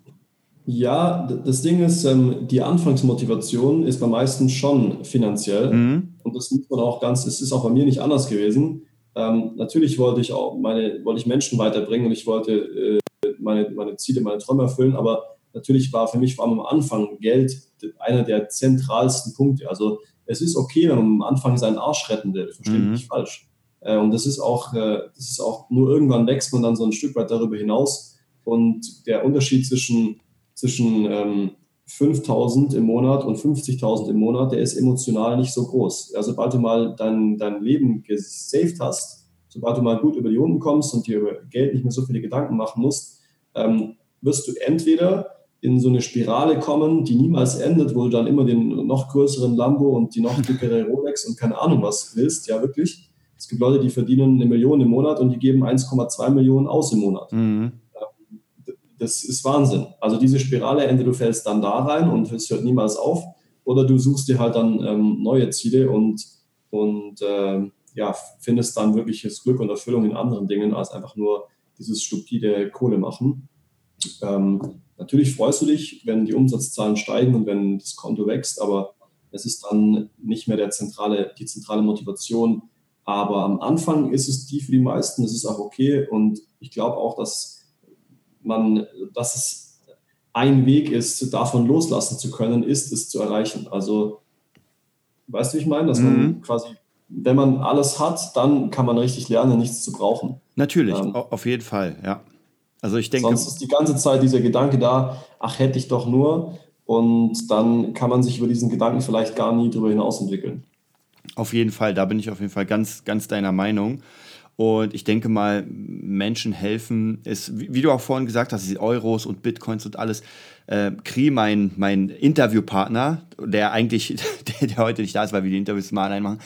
Ja, das Ding ist, ähm, die Anfangsmotivation ist bei meisten schon finanziell. Mhm. Und das muss man auch ganz, es ist auch bei mir nicht anders gewesen. Ähm, natürlich wollte ich auch meine, wollte ich Menschen weiterbringen und ich wollte äh, meine, meine Ziele, meine Träume erfüllen, aber natürlich war für mich vor allem am Anfang Geld einer der zentralsten Punkte. Also es ist okay, wenn man am Anfang seinen Arsch retten will, verstehe mhm. mich falsch. Äh, und das ist auch, äh, das ist auch nur irgendwann wächst man dann so ein Stück weit darüber hinaus. Und der Unterschied zwischen, zwischen ähm, 5000 im Monat und 50.000 im Monat, der ist emotional nicht so groß. Also sobald du mal dein, dein Leben gesaved hast, sobald du mal gut über die Runden kommst und dir über Geld nicht mehr so viele Gedanken machen musst, ähm, wirst du entweder in so eine Spirale kommen, die niemals endet, wo du dann immer den noch größeren Lambo und die noch dickere (laughs) Rolex und keine Ahnung was willst. Ja, wirklich. Es gibt Leute, die verdienen eine Million im Monat und die geben 1,2 Millionen aus im Monat. Mhm. Das ist Wahnsinn. Also diese Spirale, entweder du fällst dann da rein und es hört niemals auf, oder du suchst dir halt dann ähm, neue Ziele und, und äh, ja, findest dann wirkliches Glück und Erfüllung in anderen Dingen als einfach nur dieses stupide Kohle machen. Ähm, natürlich freust du dich, wenn die Umsatzzahlen steigen und wenn das Konto wächst, aber es ist dann nicht mehr der zentrale, die zentrale Motivation. Aber am Anfang ist es die für die meisten, das ist auch okay. Und ich glaube auch, dass man, dass es ein Weg ist, davon loslassen zu können, ist es zu erreichen. Also, weißt du, wie ich meine? Dass mhm. man quasi, wenn man alles hat, dann kann man richtig lernen, nichts zu brauchen. Natürlich, ähm, auf jeden Fall, ja. Also ich denke. Sonst ist die ganze Zeit dieser Gedanke da, ach, hätte ich doch nur. Und dann kann man sich über diesen Gedanken vielleicht gar nie darüber hinaus entwickeln. Auf jeden Fall, da bin ich auf jeden Fall ganz, ganz deiner Meinung. Und ich denke mal, Menschen helfen ist, wie, du auch vorhin gesagt hast, die Euros und Bitcoins und alles. Äh, Kri, mein, mein Interviewpartner, der eigentlich, (laughs) der, der heute nicht da ist, weil wir die Interviews mal allein machen,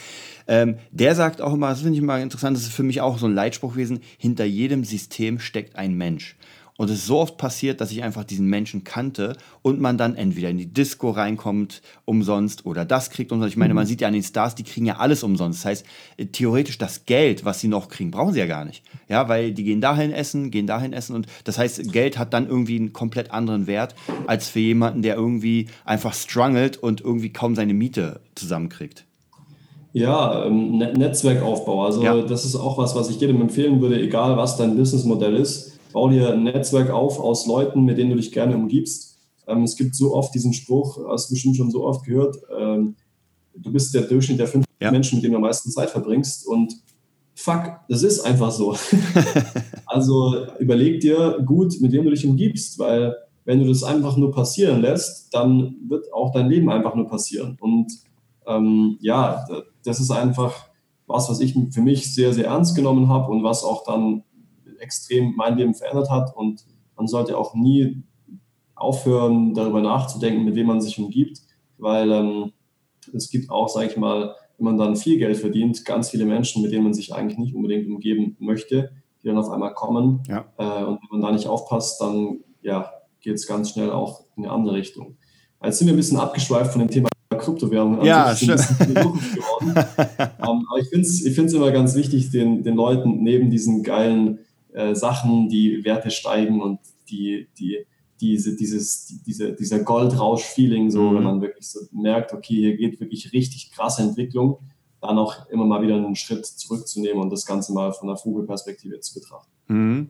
ähm, der sagt auch immer, das finde ich immer interessant, das ist für mich auch so ein Leitspruch gewesen, hinter jedem System steckt ein Mensch. Und es ist so oft passiert, dass ich einfach diesen Menschen kannte und man dann entweder in die Disco reinkommt umsonst oder das kriegt umsonst. Ich meine, man mhm. sieht ja an den Stars, die kriegen ja alles umsonst. Das heißt, äh, theoretisch das Geld, was sie noch kriegen, brauchen sie ja gar nicht. Ja, weil die gehen dahin essen, gehen dahin essen und das heißt, Geld hat dann irgendwie einen komplett anderen Wert als für jemanden, der irgendwie einfach strangelt und irgendwie kaum seine Miete zusammenkriegt. Ja, ähm, Netzwerkaufbau. Also ja. das ist auch was, was ich jedem empfehlen würde, egal was dein Businessmodell ist bau dir ein Netzwerk auf aus Leuten, mit denen du dich gerne umgibst. Ähm, es gibt so oft diesen Spruch, hast du bestimmt schon so oft gehört, ähm, du bist der Durchschnitt der fünf ja. Menschen, mit denen du am meisten Zeit verbringst. Und fuck, das ist einfach so. (laughs) also überleg dir gut, mit wem du dich umgibst, weil wenn du das einfach nur passieren lässt, dann wird auch dein Leben einfach nur passieren. Und ähm, ja, das ist einfach was, was ich für mich sehr, sehr ernst genommen habe und was auch dann extrem mein Leben verändert hat. Und man sollte auch nie aufhören, darüber nachzudenken, mit wem man sich umgibt, weil ähm, es gibt auch, sage ich mal, wenn man dann viel Geld verdient, ganz viele Menschen, mit denen man sich eigentlich nicht unbedingt umgeben möchte, die dann auf einmal kommen. Ja. Äh, und wenn man da nicht aufpasst, dann ja, geht es ganz schnell auch in eine andere Richtung. Jetzt sind wir ein bisschen abgeschweift von dem Thema Kryptowährungen. Ja, schön. um, (laughs) aber ich finde es ich immer ganz wichtig, den, den Leuten neben diesen geilen äh, Sachen, die Werte steigen und die, die, diese, dieses, diese, dieser Goldrausch-Feeling, so, mhm. wenn man wirklich so merkt, okay, hier geht wirklich richtig krasse Entwicklung, dann auch immer mal wieder einen Schritt zurückzunehmen und das Ganze mal von der Vogelperspektive zu betrachten. Mhm.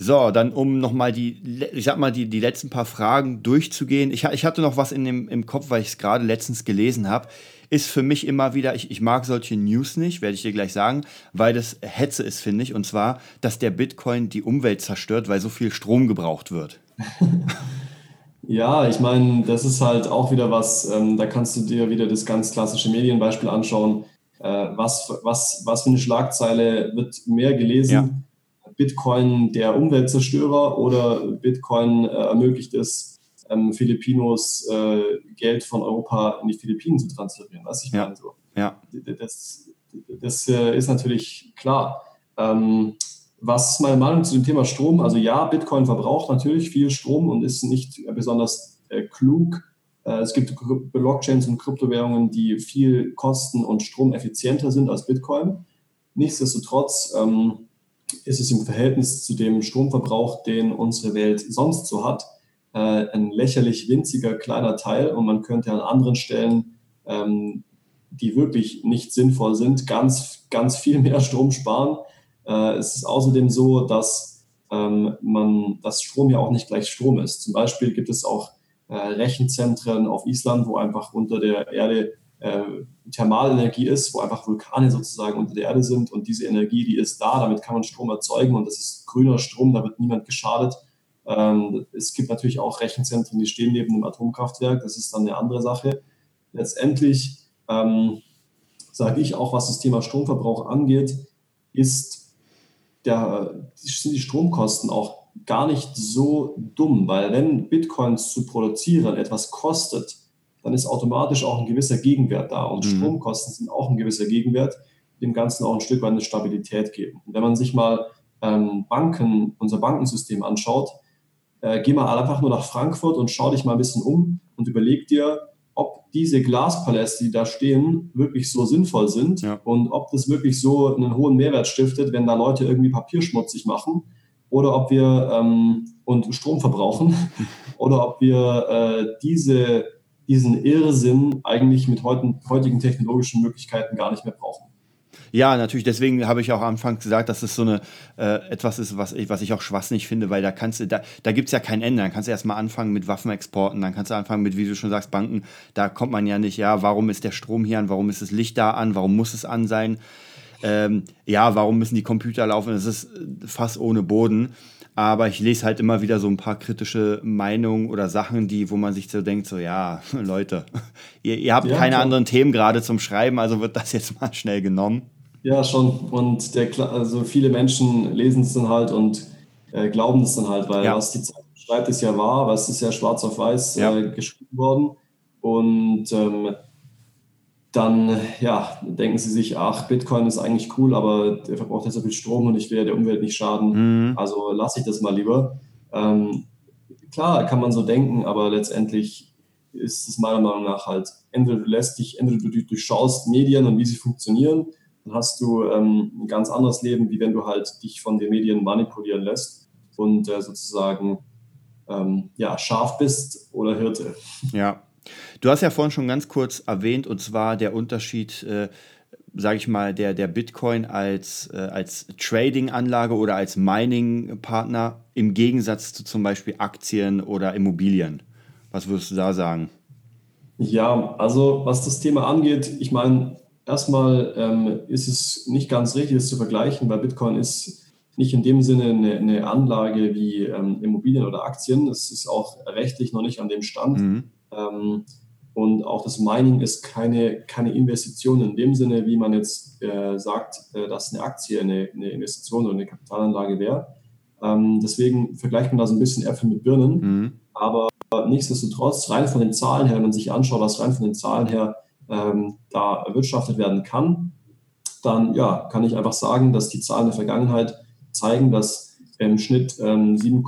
So, dann um nochmal die, ich sag mal, die, die letzten paar Fragen durchzugehen. Ich, ich hatte noch was in dem, im Kopf, weil ich es gerade letztens gelesen habe ist für mich immer wieder, ich, ich mag solche News nicht, werde ich dir gleich sagen, weil das Hetze ist, finde ich. Und zwar, dass der Bitcoin die Umwelt zerstört, weil so viel Strom gebraucht wird. (laughs) Ja, ich meine, das ist halt auch wieder was, ähm, da kannst du dir wieder das ganz klassische Medienbeispiel anschauen. Äh, was, was, was für eine Schlagzeile wird mehr gelesen? Ja. Bitcoin der Umweltzerstörer oder Bitcoin äh, ermöglicht es, ähm, Filipinos äh, Geld von Europa in die Philippinen zu transferieren. Was ich ja. meine so. Ja. Das, das äh, ist natürlich klar. Ähm, was ist meine Meinung zu dem Thema Strom? Also ja, Bitcoin verbraucht natürlich viel Strom und ist nicht besonders äh, klug. Äh, es gibt Blockchains und Kryptowährungen, die viel kosten- und stromeffizienter sind als Bitcoin. Nichtsdestotrotz ähm, ist es im Verhältnis zu dem Stromverbrauch, den unsere Welt sonst so hat, äh, ein lächerlich winziger kleiner Teil und man könnte an anderen Stellen, ähm, die wirklich nicht sinnvoll sind, ganz, ganz viel (laughs) mehr Strom sparen. Äh, es ist außerdem so, dass ähm, man, dass Strom ja auch nicht gleich Strom ist. Zum Beispiel gibt es auch äh, Rechenzentren auf Island, wo einfach unter der Erde äh, Thermalenergie ist, wo einfach Vulkane sozusagen unter der Erde sind und diese Energie, die ist da, damit kann man Strom erzeugen und das ist grüner Strom, da wird niemand geschadet. Ähm, es gibt natürlich auch Rechenzentren, die stehen neben einem Atomkraftwerk. Das ist dann eine andere Sache. Letztendlich ähm, sage ich auch, was das Thema Stromverbrauch angeht, ist der, sind die Stromkosten auch gar nicht so dumm, weil wenn Bitcoins zu produzieren etwas kostet, dann ist automatisch auch ein gewisser Gegenwert da. Und mhm. Stromkosten sind auch ein gewisser Gegenwert, dem Ganzen auch ein Stück weit eine Stabilität geben. Und wenn man sich mal ähm, Banken, unser Bankensystem anschaut, äh, geh mal einfach nur nach Frankfurt und schau dich mal ein bisschen um und überleg dir, ob diese Glaspaläste, die da stehen, wirklich so sinnvoll sind ja. und ob das wirklich so einen hohen Mehrwert stiftet, wenn da Leute irgendwie Papier schmutzig machen. oder ob wir ähm, und Strom verbrauchen (laughs) oder ob wir äh, diese, diesen Irrsinn eigentlich mit heutigen, heutigen technologischen Möglichkeiten gar nicht mehr brauchen. Ja, natürlich. Deswegen habe ich auch am Anfang gesagt, dass es so eine äh, etwas ist, was ich, was ich auch schwachsinnig finde, weil da kannst du, da, da gibt es ja kein Ende. Dann kannst du erstmal anfangen mit Waffenexporten, dann kannst du anfangen mit, wie du schon sagst, Banken. Da kommt man ja nicht, ja, warum ist der Strom hier an, warum ist das Licht da an, warum muss es an sein? Ähm, ja, warum müssen die Computer laufen? Das ist fast ohne Boden. Aber ich lese halt immer wieder so ein paar kritische Meinungen oder Sachen, die, wo man sich so denkt, so ja, (laughs) Leute, (laughs) ihr, ihr habt ja, keine klar. anderen Themen gerade zum Schreiben, also wird das jetzt mal schnell genommen. Ja, schon. Und der, also viele Menschen lesen es dann halt und äh, glauben es dann halt, weil ja. was die Zeit schreibt, ist ja wahr, was ist ja schwarz auf weiß ja. äh, geschrieben worden. Und ähm, dann ja, denken sie sich, ach, Bitcoin ist eigentlich cool, aber der verbraucht ja so viel Strom und ich will ja der Umwelt nicht schaden. Mhm. Also lasse ich das mal lieber. Ähm, klar, kann man so denken, aber letztendlich ist es meiner Meinung nach halt, entweder du lässt dich, entweder du durchschaust Medien und wie sie funktionieren dann hast du ähm, ein ganz anderes Leben, wie wenn du halt dich von den Medien manipulieren lässt und äh, sozusagen ähm, ja, scharf bist oder Hirte. Ja. Du hast ja vorhin schon ganz kurz erwähnt, und zwar der Unterschied, äh, sage ich mal, der, der Bitcoin als, äh, als Trading-Anlage oder als Mining-Partner im Gegensatz zu zum Beispiel Aktien oder Immobilien. Was würdest du da sagen? Ja, also was das Thema angeht, ich meine, Erstmal ähm, ist es nicht ganz richtig, das zu vergleichen, weil Bitcoin ist nicht in dem Sinne eine, eine Anlage wie ähm, Immobilien oder Aktien. Es ist auch rechtlich noch nicht an dem Stand. Mhm. Ähm, und auch das Mining ist keine, keine Investition in dem Sinne, wie man jetzt äh, sagt, äh, dass eine Aktie eine, eine, Investition oder eine Kapitalanlage wäre. Ähm, deswegen vergleicht man da so ein bisschen Äpfel mit Birnen. Mhm. Aber nichtsdestotrotz, rein von den Zahlen her, wenn man sich anschaut, was rein von den Zahlen her ähm, da erwirtschaftet werden kann, dann ja, kann ich einfach sagen, dass die Zahlen der Vergangenheit zeigen, dass im Schnitt ähm, 7,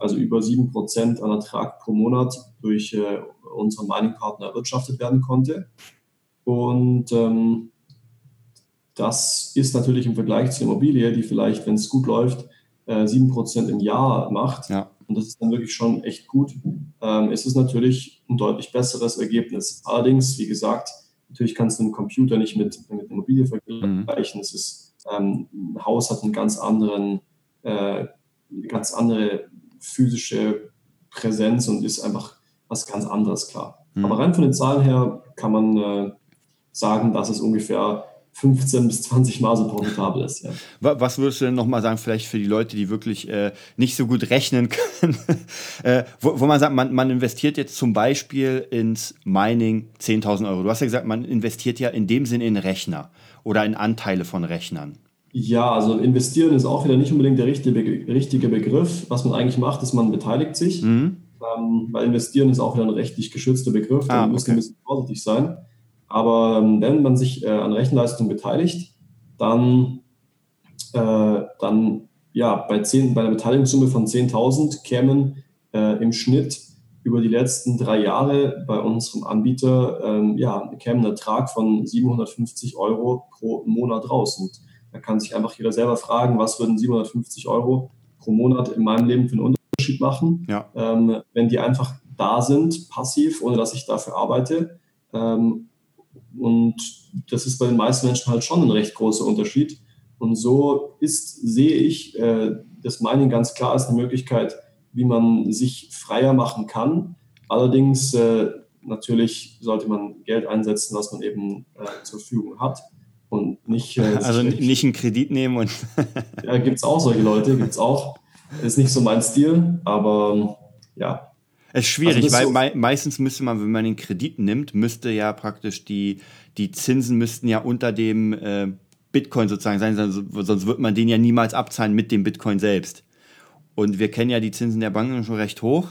also über 7 Prozent an Ertrag pro Monat durch äh, unseren Mining-Partner erwirtschaftet werden konnte. Und ähm, das ist natürlich im Vergleich zur Immobilie, die vielleicht, wenn es gut läuft, äh, 7 Prozent im Jahr macht. Ja. Und das ist dann wirklich schon echt gut. Ähm, es ist natürlich ein deutlich besseres Ergebnis. Allerdings, wie gesagt, natürlich kannst du einen Computer nicht mit, mit Immobilie vergleichen. Mhm. Es ist, ähm, ein Haus hat einen ganz anderen, äh, ganz andere physische Präsenz und ist einfach was ganz anderes, klar. Mhm. Aber rein von den Zahlen her kann man äh, sagen, dass es ungefähr 15 bis 20 Mal so profitabel ist. Ja. Was würdest du denn nochmal sagen, vielleicht für die Leute, die wirklich äh, nicht so gut rechnen (laughs) können, äh, wo, wo, man sagt, man, man, investiert jetzt zum Beispiel ins Mining 10.000 Euro. Du hast ja gesagt, man investiert ja in dem Sinne in Rechner oder in Anteile von Rechnern. Ja, also investieren ist auch wieder nicht unbedingt der richtige, richtige Begriff. Was man eigentlich macht, ist, man beteiligt sich. Mhm. Ähm, weil investieren ist auch wieder ein rechtlich geschützter Begriff. Da ah, muss okay. ein bisschen vorsichtig sein. Aber ähm, wenn man sich äh, an Rechenleistung beteiligt, dann, äh, dann ja, bei, 10, bei einer Beteiligungssumme von 10.000 kämen äh, im Schnitt über die letzten drei Jahre bei unserem Anbieter ähm, ja, käme ein Ertrag von 750 Euro pro Monat raus. Und da kann sich einfach jeder selber fragen, was würden 750 Euro pro Monat in meinem Leben für einen Unterschied machen, ja. ähm, wenn die einfach da sind, passiv, ohne dass ich dafür arbeite. Ähm, und das ist bei den meisten Menschen halt schon ein recht großer Unterschied. Und so ist, sehe ich, äh, das Mining ganz klar als eine Möglichkeit, wie man sich freier machen kann. Allerdings äh, natürlich sollte man Geld einsetzen, was man eben äh, zur Verfügung hat und nicht. Äh, also nicht einen Kredit nehmen und. (laughs) ja, gibt es auch solche Leute, gibt es auch. Ist nicht so mein Stil, aber ja, es ist schwierig, also weil so me meistens müsste man, wenn man den Kredit nimmt, müsste ja praktisch die, die Zinsen müssten ja unter dem äh, Bitcoin sozusagen sein, sonst wird man den ja niemals abzahlen mit dem Bitcoin selbst. Und wir kennen ja die Zinsen der Banken schon recht hoch.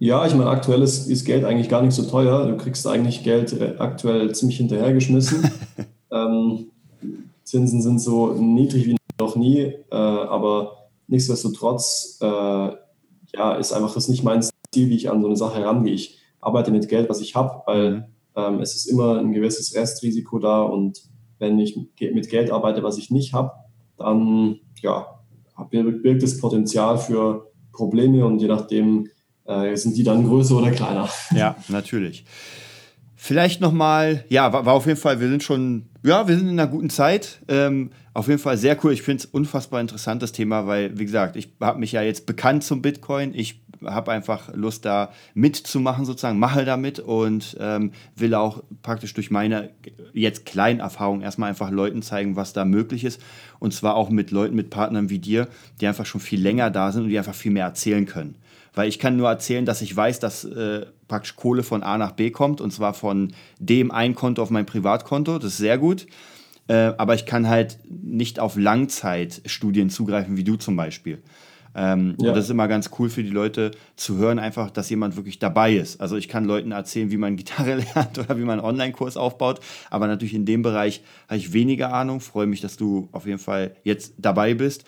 Ja, ich meine, aktuell ist, ist Geld eigentlich gar nicht so teuer. Du kriegst eigentlich Geld aktuell ziemlich hinterhergeschmissen. (laughs) ähm, Zinsen sind so niedrig wie noch nie, äh, aber nichtsdestotrotz äh, ja, ist einfach das nicht mein Stil, wie ich an so eine Sache herangehe. Ich arbeite mit Geld, was ich habe, weil mhm. ähm, es ist immer ein gewisses Restrisiko da und wenn ich mit Geld arbeite, was ich nicht habe, dann ja, birgt es Potenzial für Probleme und je nachdem äh, sind die dann größer oder kleiner. (laughs) Ja, natürlich. Vielleicht nochmal, ja, war, war, auf jeden Fall, wir sind schon, ja, wir sind in einer guten Zeit. Ähm, auf jeden Fall sehr cool. Ich finde es unfassbar interessantes Thema, weil, wie gesagt, ich habe mich ja jetzt bekannt zum Bitcoin. Ich habe einfach Lust, da mitzumachen, sozusagen, mache damit und ähm, will auch praktisch durch meine jetzt kleinen Erfahrungen erstmal einfach Leuten zeigen, was da möglich ist. Und zwar auch mit Leuten, mit Partnern wie dir, die einfach schon viel länger da sind und die einfach viel mehr erzählen können. Weil ich kann nur erzählen, dass ich weiß, dass äh, praktisch Kohle von A nach B kommt und zwar von dem ein Konto auf mein Privatkonto. Das ist sehr gut. Äh, aber ich kann halt nicht auf Langzeitstudien zugreifen, wie du zum Beispiel. Ähm, ja. Und das ist immer ganz cool für die Leute zu hören, einfach, dass jemand wirklich dabei ist. Also ich kann Leuten erzählen, wie man (laughs) Gitarre lernt oder wie man einen Online-Kurs aufbaut, aber natürlich in dem Bereich habe ich weniger Ahnung. Freue mich, dass du auf jeden Fall jetzt dabei bist.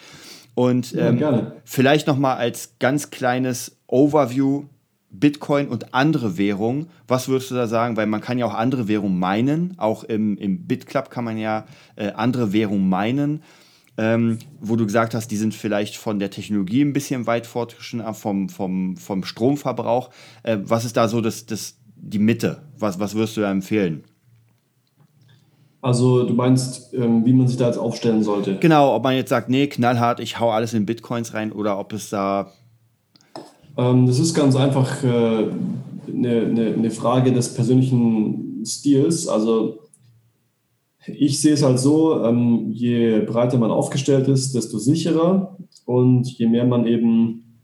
Und ähm, ja, vielleicht noch mal als ganz kleines Overview Bitcoin und andere Währungen. Was würdest du da sagen? Weil man kann ja auch andere Währungen meinen. Auch im, im BitClub kann man ja äh, andere Währungen meinen ähm, wo du gesagt hast, die sind vielleicht von der Technologie ein bisschen weit fortgeschritten, vom, vom, vom Stromverbrauch. Äh, was ist da so das, das, die Mitte? Was, was würdest du da empfehlen? Also du meinst, ähm, wie man sich da jetzt aufstellen sollte? Genau, ob man jetzt sagt, nee, knallhart, ich hau alles in Bitcoins rein oder ob es da... Ähm, das ist ganz einfach eine äh, ne, ne, ne Frage des persönlichen Stils. Also ich sehe es halt so, ähm, je breiter man aufgestellt ist, desto sicherer und je mehr man eben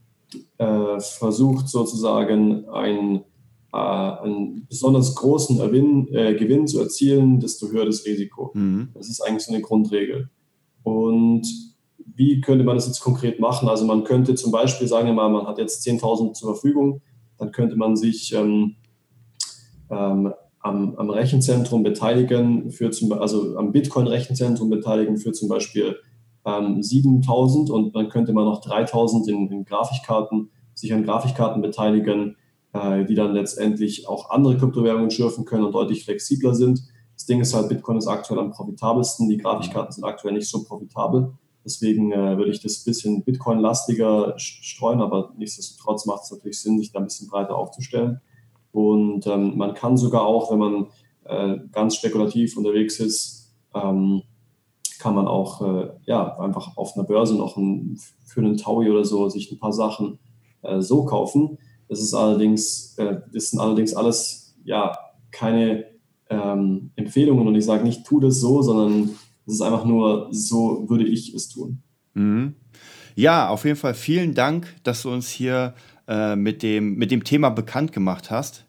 äh, versucht sozusagen ein, äh, einen besonders großen Erwin, äh, Gewinn zu erzielen, desto höher das Risiko. Mhm. Das ist eigentlich so eine Grundregel. Und wie könnte man das jetzt konkret machen? Also man könnte zum Beispiel, sagen wir mal, man hat jetzt 10.000 zur Verfügung, dann könnte man sich ähm, ähm, am, am Rechenzentrum beteiligen, für zum, also am Bitcoin-Rechenzentrum beteiligen für zum Beispiel ähm, 7000 und dann könnte man noch 3000 in, in Grafikkarten, sich an Grafikkarten beteiligen, äh, die dann letztendlich auch andere Kryptowährungen schürfen können und deutlich flexibler sind. Das Ding ist halt, Bitcoin ist aktuell am profitabelsten, die Grafikkarten sind aktuell nicht so profitabel. Deswegen äh, würde ich das ein bisschen Bitcoin-lastiger streuen, aber nichtsdestotrotz macht es natürlich Sinn, sich da ein bisschen breiter aufzustellen. Und ähm, man kann sogar auch, wenn man äh, ganz spekulativ unterwegs ist, ähm, kann man auch äh, ja, einfach auf einer Börse noch ein, für einen Taui oder so sich ein paar Sachen äh, so kaufen. Das ist allerdings, äh, das sind allerdings alles ja keine ähm, Empfehlungen und ich sage nicht, tu das so, sondern es ist einfach nur, so würde ich es tun. Mhm. Ja, auf jeden Fall vielen Dank, dass du uns hier äh, mit, dem, mit dem Thema bekannt gemacht hast.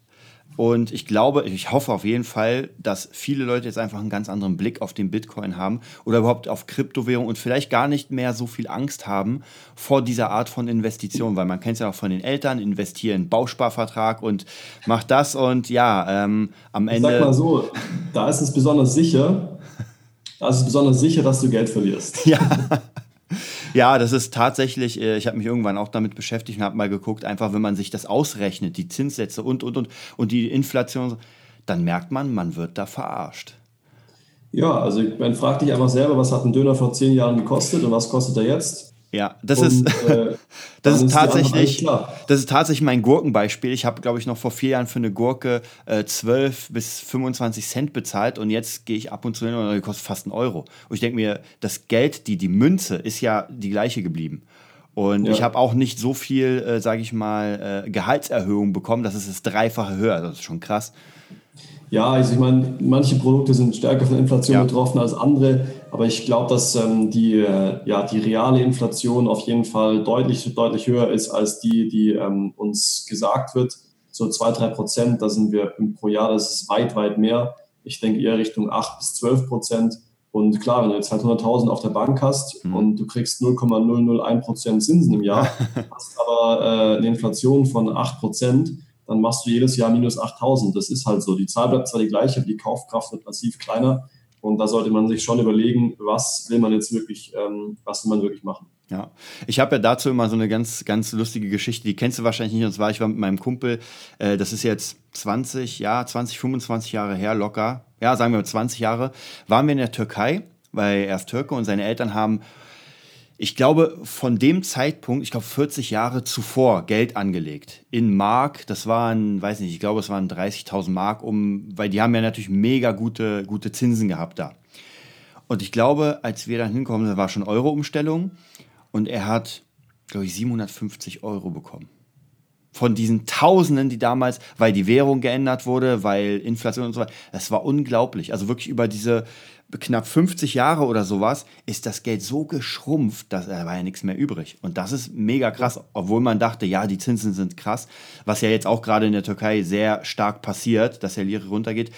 Und ich glaube, ich hoffe auf jeden Fall, dass viele Leute jetzt einfach einen ganz anderen Blick auf den Bitcoin haben oder überhaupt auf Kryptowährung und vielleicht gar nicht mehr so viel Angst haben vor dieser Art von Investition, weil man kennt es ja auch von den Eltern, investieren Bausparvertrag und macht das und ja, ähm, am Ende. Sag mal so, da ist es besonders sicher, da ist es besonders sicher, dass du Geld verlierst. (laughs) Ja. Ja, das ist tatsächlich, äh, ich habe mich irgendwann auch damit beschäftigt und habe mal geguckt, einfach wenn man sich das ausrechnet, die Zinssätze und, und, und, und die Inflation, dann merkt man, man wird da verarscht. Ja, also man fragt dich einfach selber, was hat ein Döner vor zehn Jahren gekostet und was kostet er jetzt? Ja, das und, ist, äh, (laughs) das ist, tatsächlich, das ist tatsächlich mein Gurkenbeispiel. Ich habe, glaube ich, noch vor vier Jahren für eine Gurke äh, 12 bis 25 Cent bezahlt und jetzt gehe ich ab und zu hin und die kostet fast einen Euro. Und ich denke mir, das Geld, die, die Münze ist ja die gleiche geblieben. Und ja. ich habe auch nicht so viel, äh, sage ich mal, äh, Gehaltserhöhung bekommen, das ist das Dreifache höher. Das ist schon krass. Ja, also ich meine, manche Produkte sind stärker von Inflation ja. betroffen als andere, aber ich glaube, dass ähm, die, äh, ja, die reale Inflation auf jeden Fall deutlich, deutlich höher ist als die, die ähm, uns gesagt wird. So zwei, drei Prozent, da sind wir pro Jahr, das ist weit, weit mehr. Ich denke eher Richtung acht bis zwölf Prozent. Und klar, wenn du jetzt halt 100.000 auf der Bank hast mhm. und du kriegst 0,001 Prozent Zinsen im Jahr, (laughs) hast aber äh, eine Inflation von acht Prozent, dann machst du jedes Jahr minus 8000. Das ist halt so. Die Zahl bleibt zwar die gleiche, aber die Kaufkraft wird massiv kleiner. Und da sollte man sich schon überlegen, was will man jetzt wirklich, ähm, was will man wirklich machen. Ja, ich habe ja dazu immer so eine ganz, ganz lustige Geschichte, die kennst du wahrscheinlich nicht. Und zwar, ich war mit meinem Kumpel, äh, das ist jetzt 20, ja, 20, 25 Jahre her, locker. Ja, sagen wir 20 Jahre, waren wir in der Türkei, weil er ist Türke und seine Eltern haben ich glaube, von dem Zeitpunkt, ich glaube 40 Jahre zuvor, Geld angelegt. In Mark, das waren, weiß nicht, ich glaube, es waren 30.000 Mark, um, weil die haben ja natürlich mega gute, gute Zinsen gehabt da. Und ich glaube, als wir dann hinkommen, da war schon Euro-Umstellung und er hat, glaube ich, 750 Euro bekommen. Von diesen Tausenden, die damals, weil die Währung geändert wurde, weil Inflation und so weiter, das war unglaublich. Also wirklich über diese, knapp 50 Jahre oder sowas, ist das Geld so geschrumpft, dass da war ja nichts mehr übrig. Und das ist mega krass, obwohl man dachte, ja, die Zinsen sind krass, was ja jetzt auch gerade in der Türkei sehr stark passiert, dass der Lira runtergeht.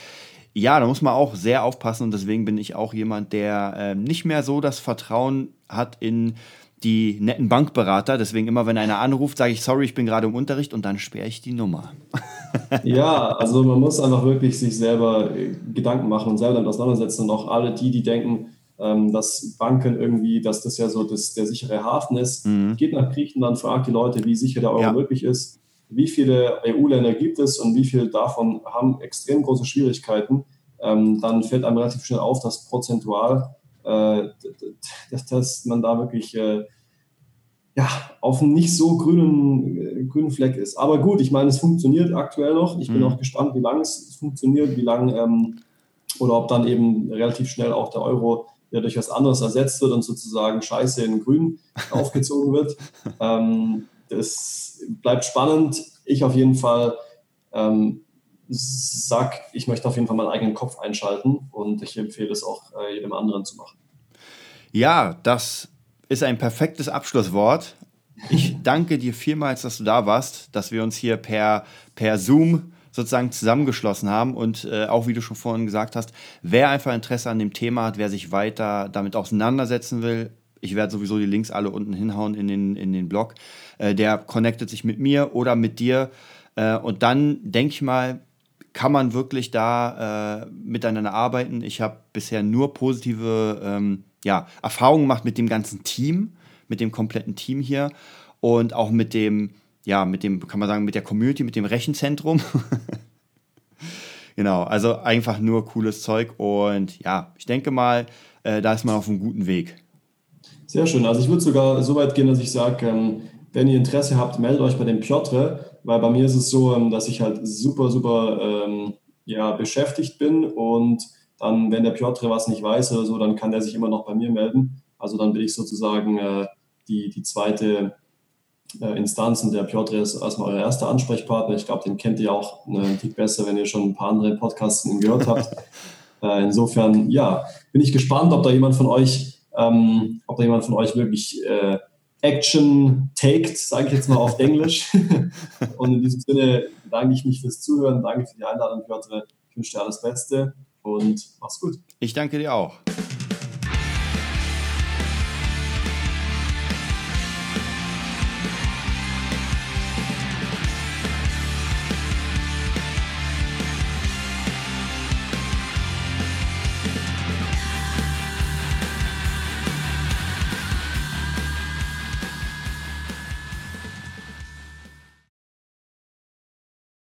Ja, da muss man auch sehr aufpassen und deswegen bin ich auch jemand, der äh, nicht mehr so das Vertrauen hat in die netten Bankberater. Deswegen immer, wenn einer anruft, sage ich, sorry, ich bin gerade im Unterricht und dann sperre ich die Nummer. (laughs) ja, also man muss einfach wirklich sich selber äh, Gedanken machen und selber damit auseinandersetzen. Und auch alle die, die denken, ähm, dass Banken irgendwie, dass das ja so das, der sichere Hafen ist. Mhm. Geht nach Griechenland, fragt die Leute, wie sicher der Euro ja. wirklich ist. Wie viele EU-Länder gibt es und wie viele davon haben extrem große Schwierigkeiten? Ähm, dann fällt einem relativ schnell auf, dass prozentual, dass, dass man da wirklich äh, ja, auf einem nicht so grünen, äh, grünen Fleck ist. Aber gut, ich meine, es funktioniert aktuell noch. Ich bin mhm. auch gespannt, wie lange es funktioniert, wie lange ähm, oder ob dann eben relativ schnell auch der Euro ja durch was anderes ersetzt wird und sozusagen Scheiße in Grün (laughs) aufgezogen wird. Ähm, das bleibt spannend. Ich auf jeden Fall ähm, sag, ich möchte auf jeden Fall meinen eigenen Kopf einschalten und ich empfehle es auch äh, jedem anderen zu machen. Ja, das ist ein perfektes Abschlusswort. Ich (laughs) danke dir vielmals, dass du da warst, dass wir uns hier per, per Zoom sozusagen zusammengeschlossen haben und äh, auch wie du schon vorhin gesagt hast, wer einfach Interesse an dem Thema hat, wer sich weiter damit auseinandersetzen will, ich werde sowieso die Links alle unten hinhauen in den, in den Blog, äh, der connectet sich mit mir oder mit dir äh, und dann denke ich mal, kann man wirklich da äh, miteinander arbeiten. Ich habe bisher nur positive ähm, ja, Erfahrungen gemacht mit dem ganzen Team, mit dem kompletten Team hier und auch mit dem, ja, mit dem, kann man sagen, mit der Community, mit dem Rechenzentrum. (laughs) genau, also einfach nur cooles Zeug und ja, ich denke mal, äh, da ist man auf einem guten Weg. Sehr schön. Also ich würde sogar so weit gehen, dass ich sage, ähm, wenn ihr Interesse habt, meldet euch bei dem Piotr weil bei mir ist es so, ähm, dass ich halt super, super ähm, ja, beschäftigt bin und dann, wenn der Piotr was nicht weiß oder so, dann kann der sich immer noch bei mir melden. Also dann bin ich sozusagen äh, die, die zweite äh, Instanz und der Piotr ist erstmal euer erster Ansprechpartner. Ich glaube, den kennt ihr auch äh, einen Tick besser, wenn ihr schon ein paar andere Podcasts gehört habt. (laughs) äh, insofern, ja, bin ich gespannt, ob da jemand von euch, ähm, ob da jemand von euch wirklich äh, Action taked, sage ich jetzt mal auf (laughs) Englisch. (laughs) und in diesem Sinne danke ich mich fürs Zuhören, danke für die Einladung, Piotr. Ich wünsche dir alles Beste und mach's gut. Ich danke dir auch.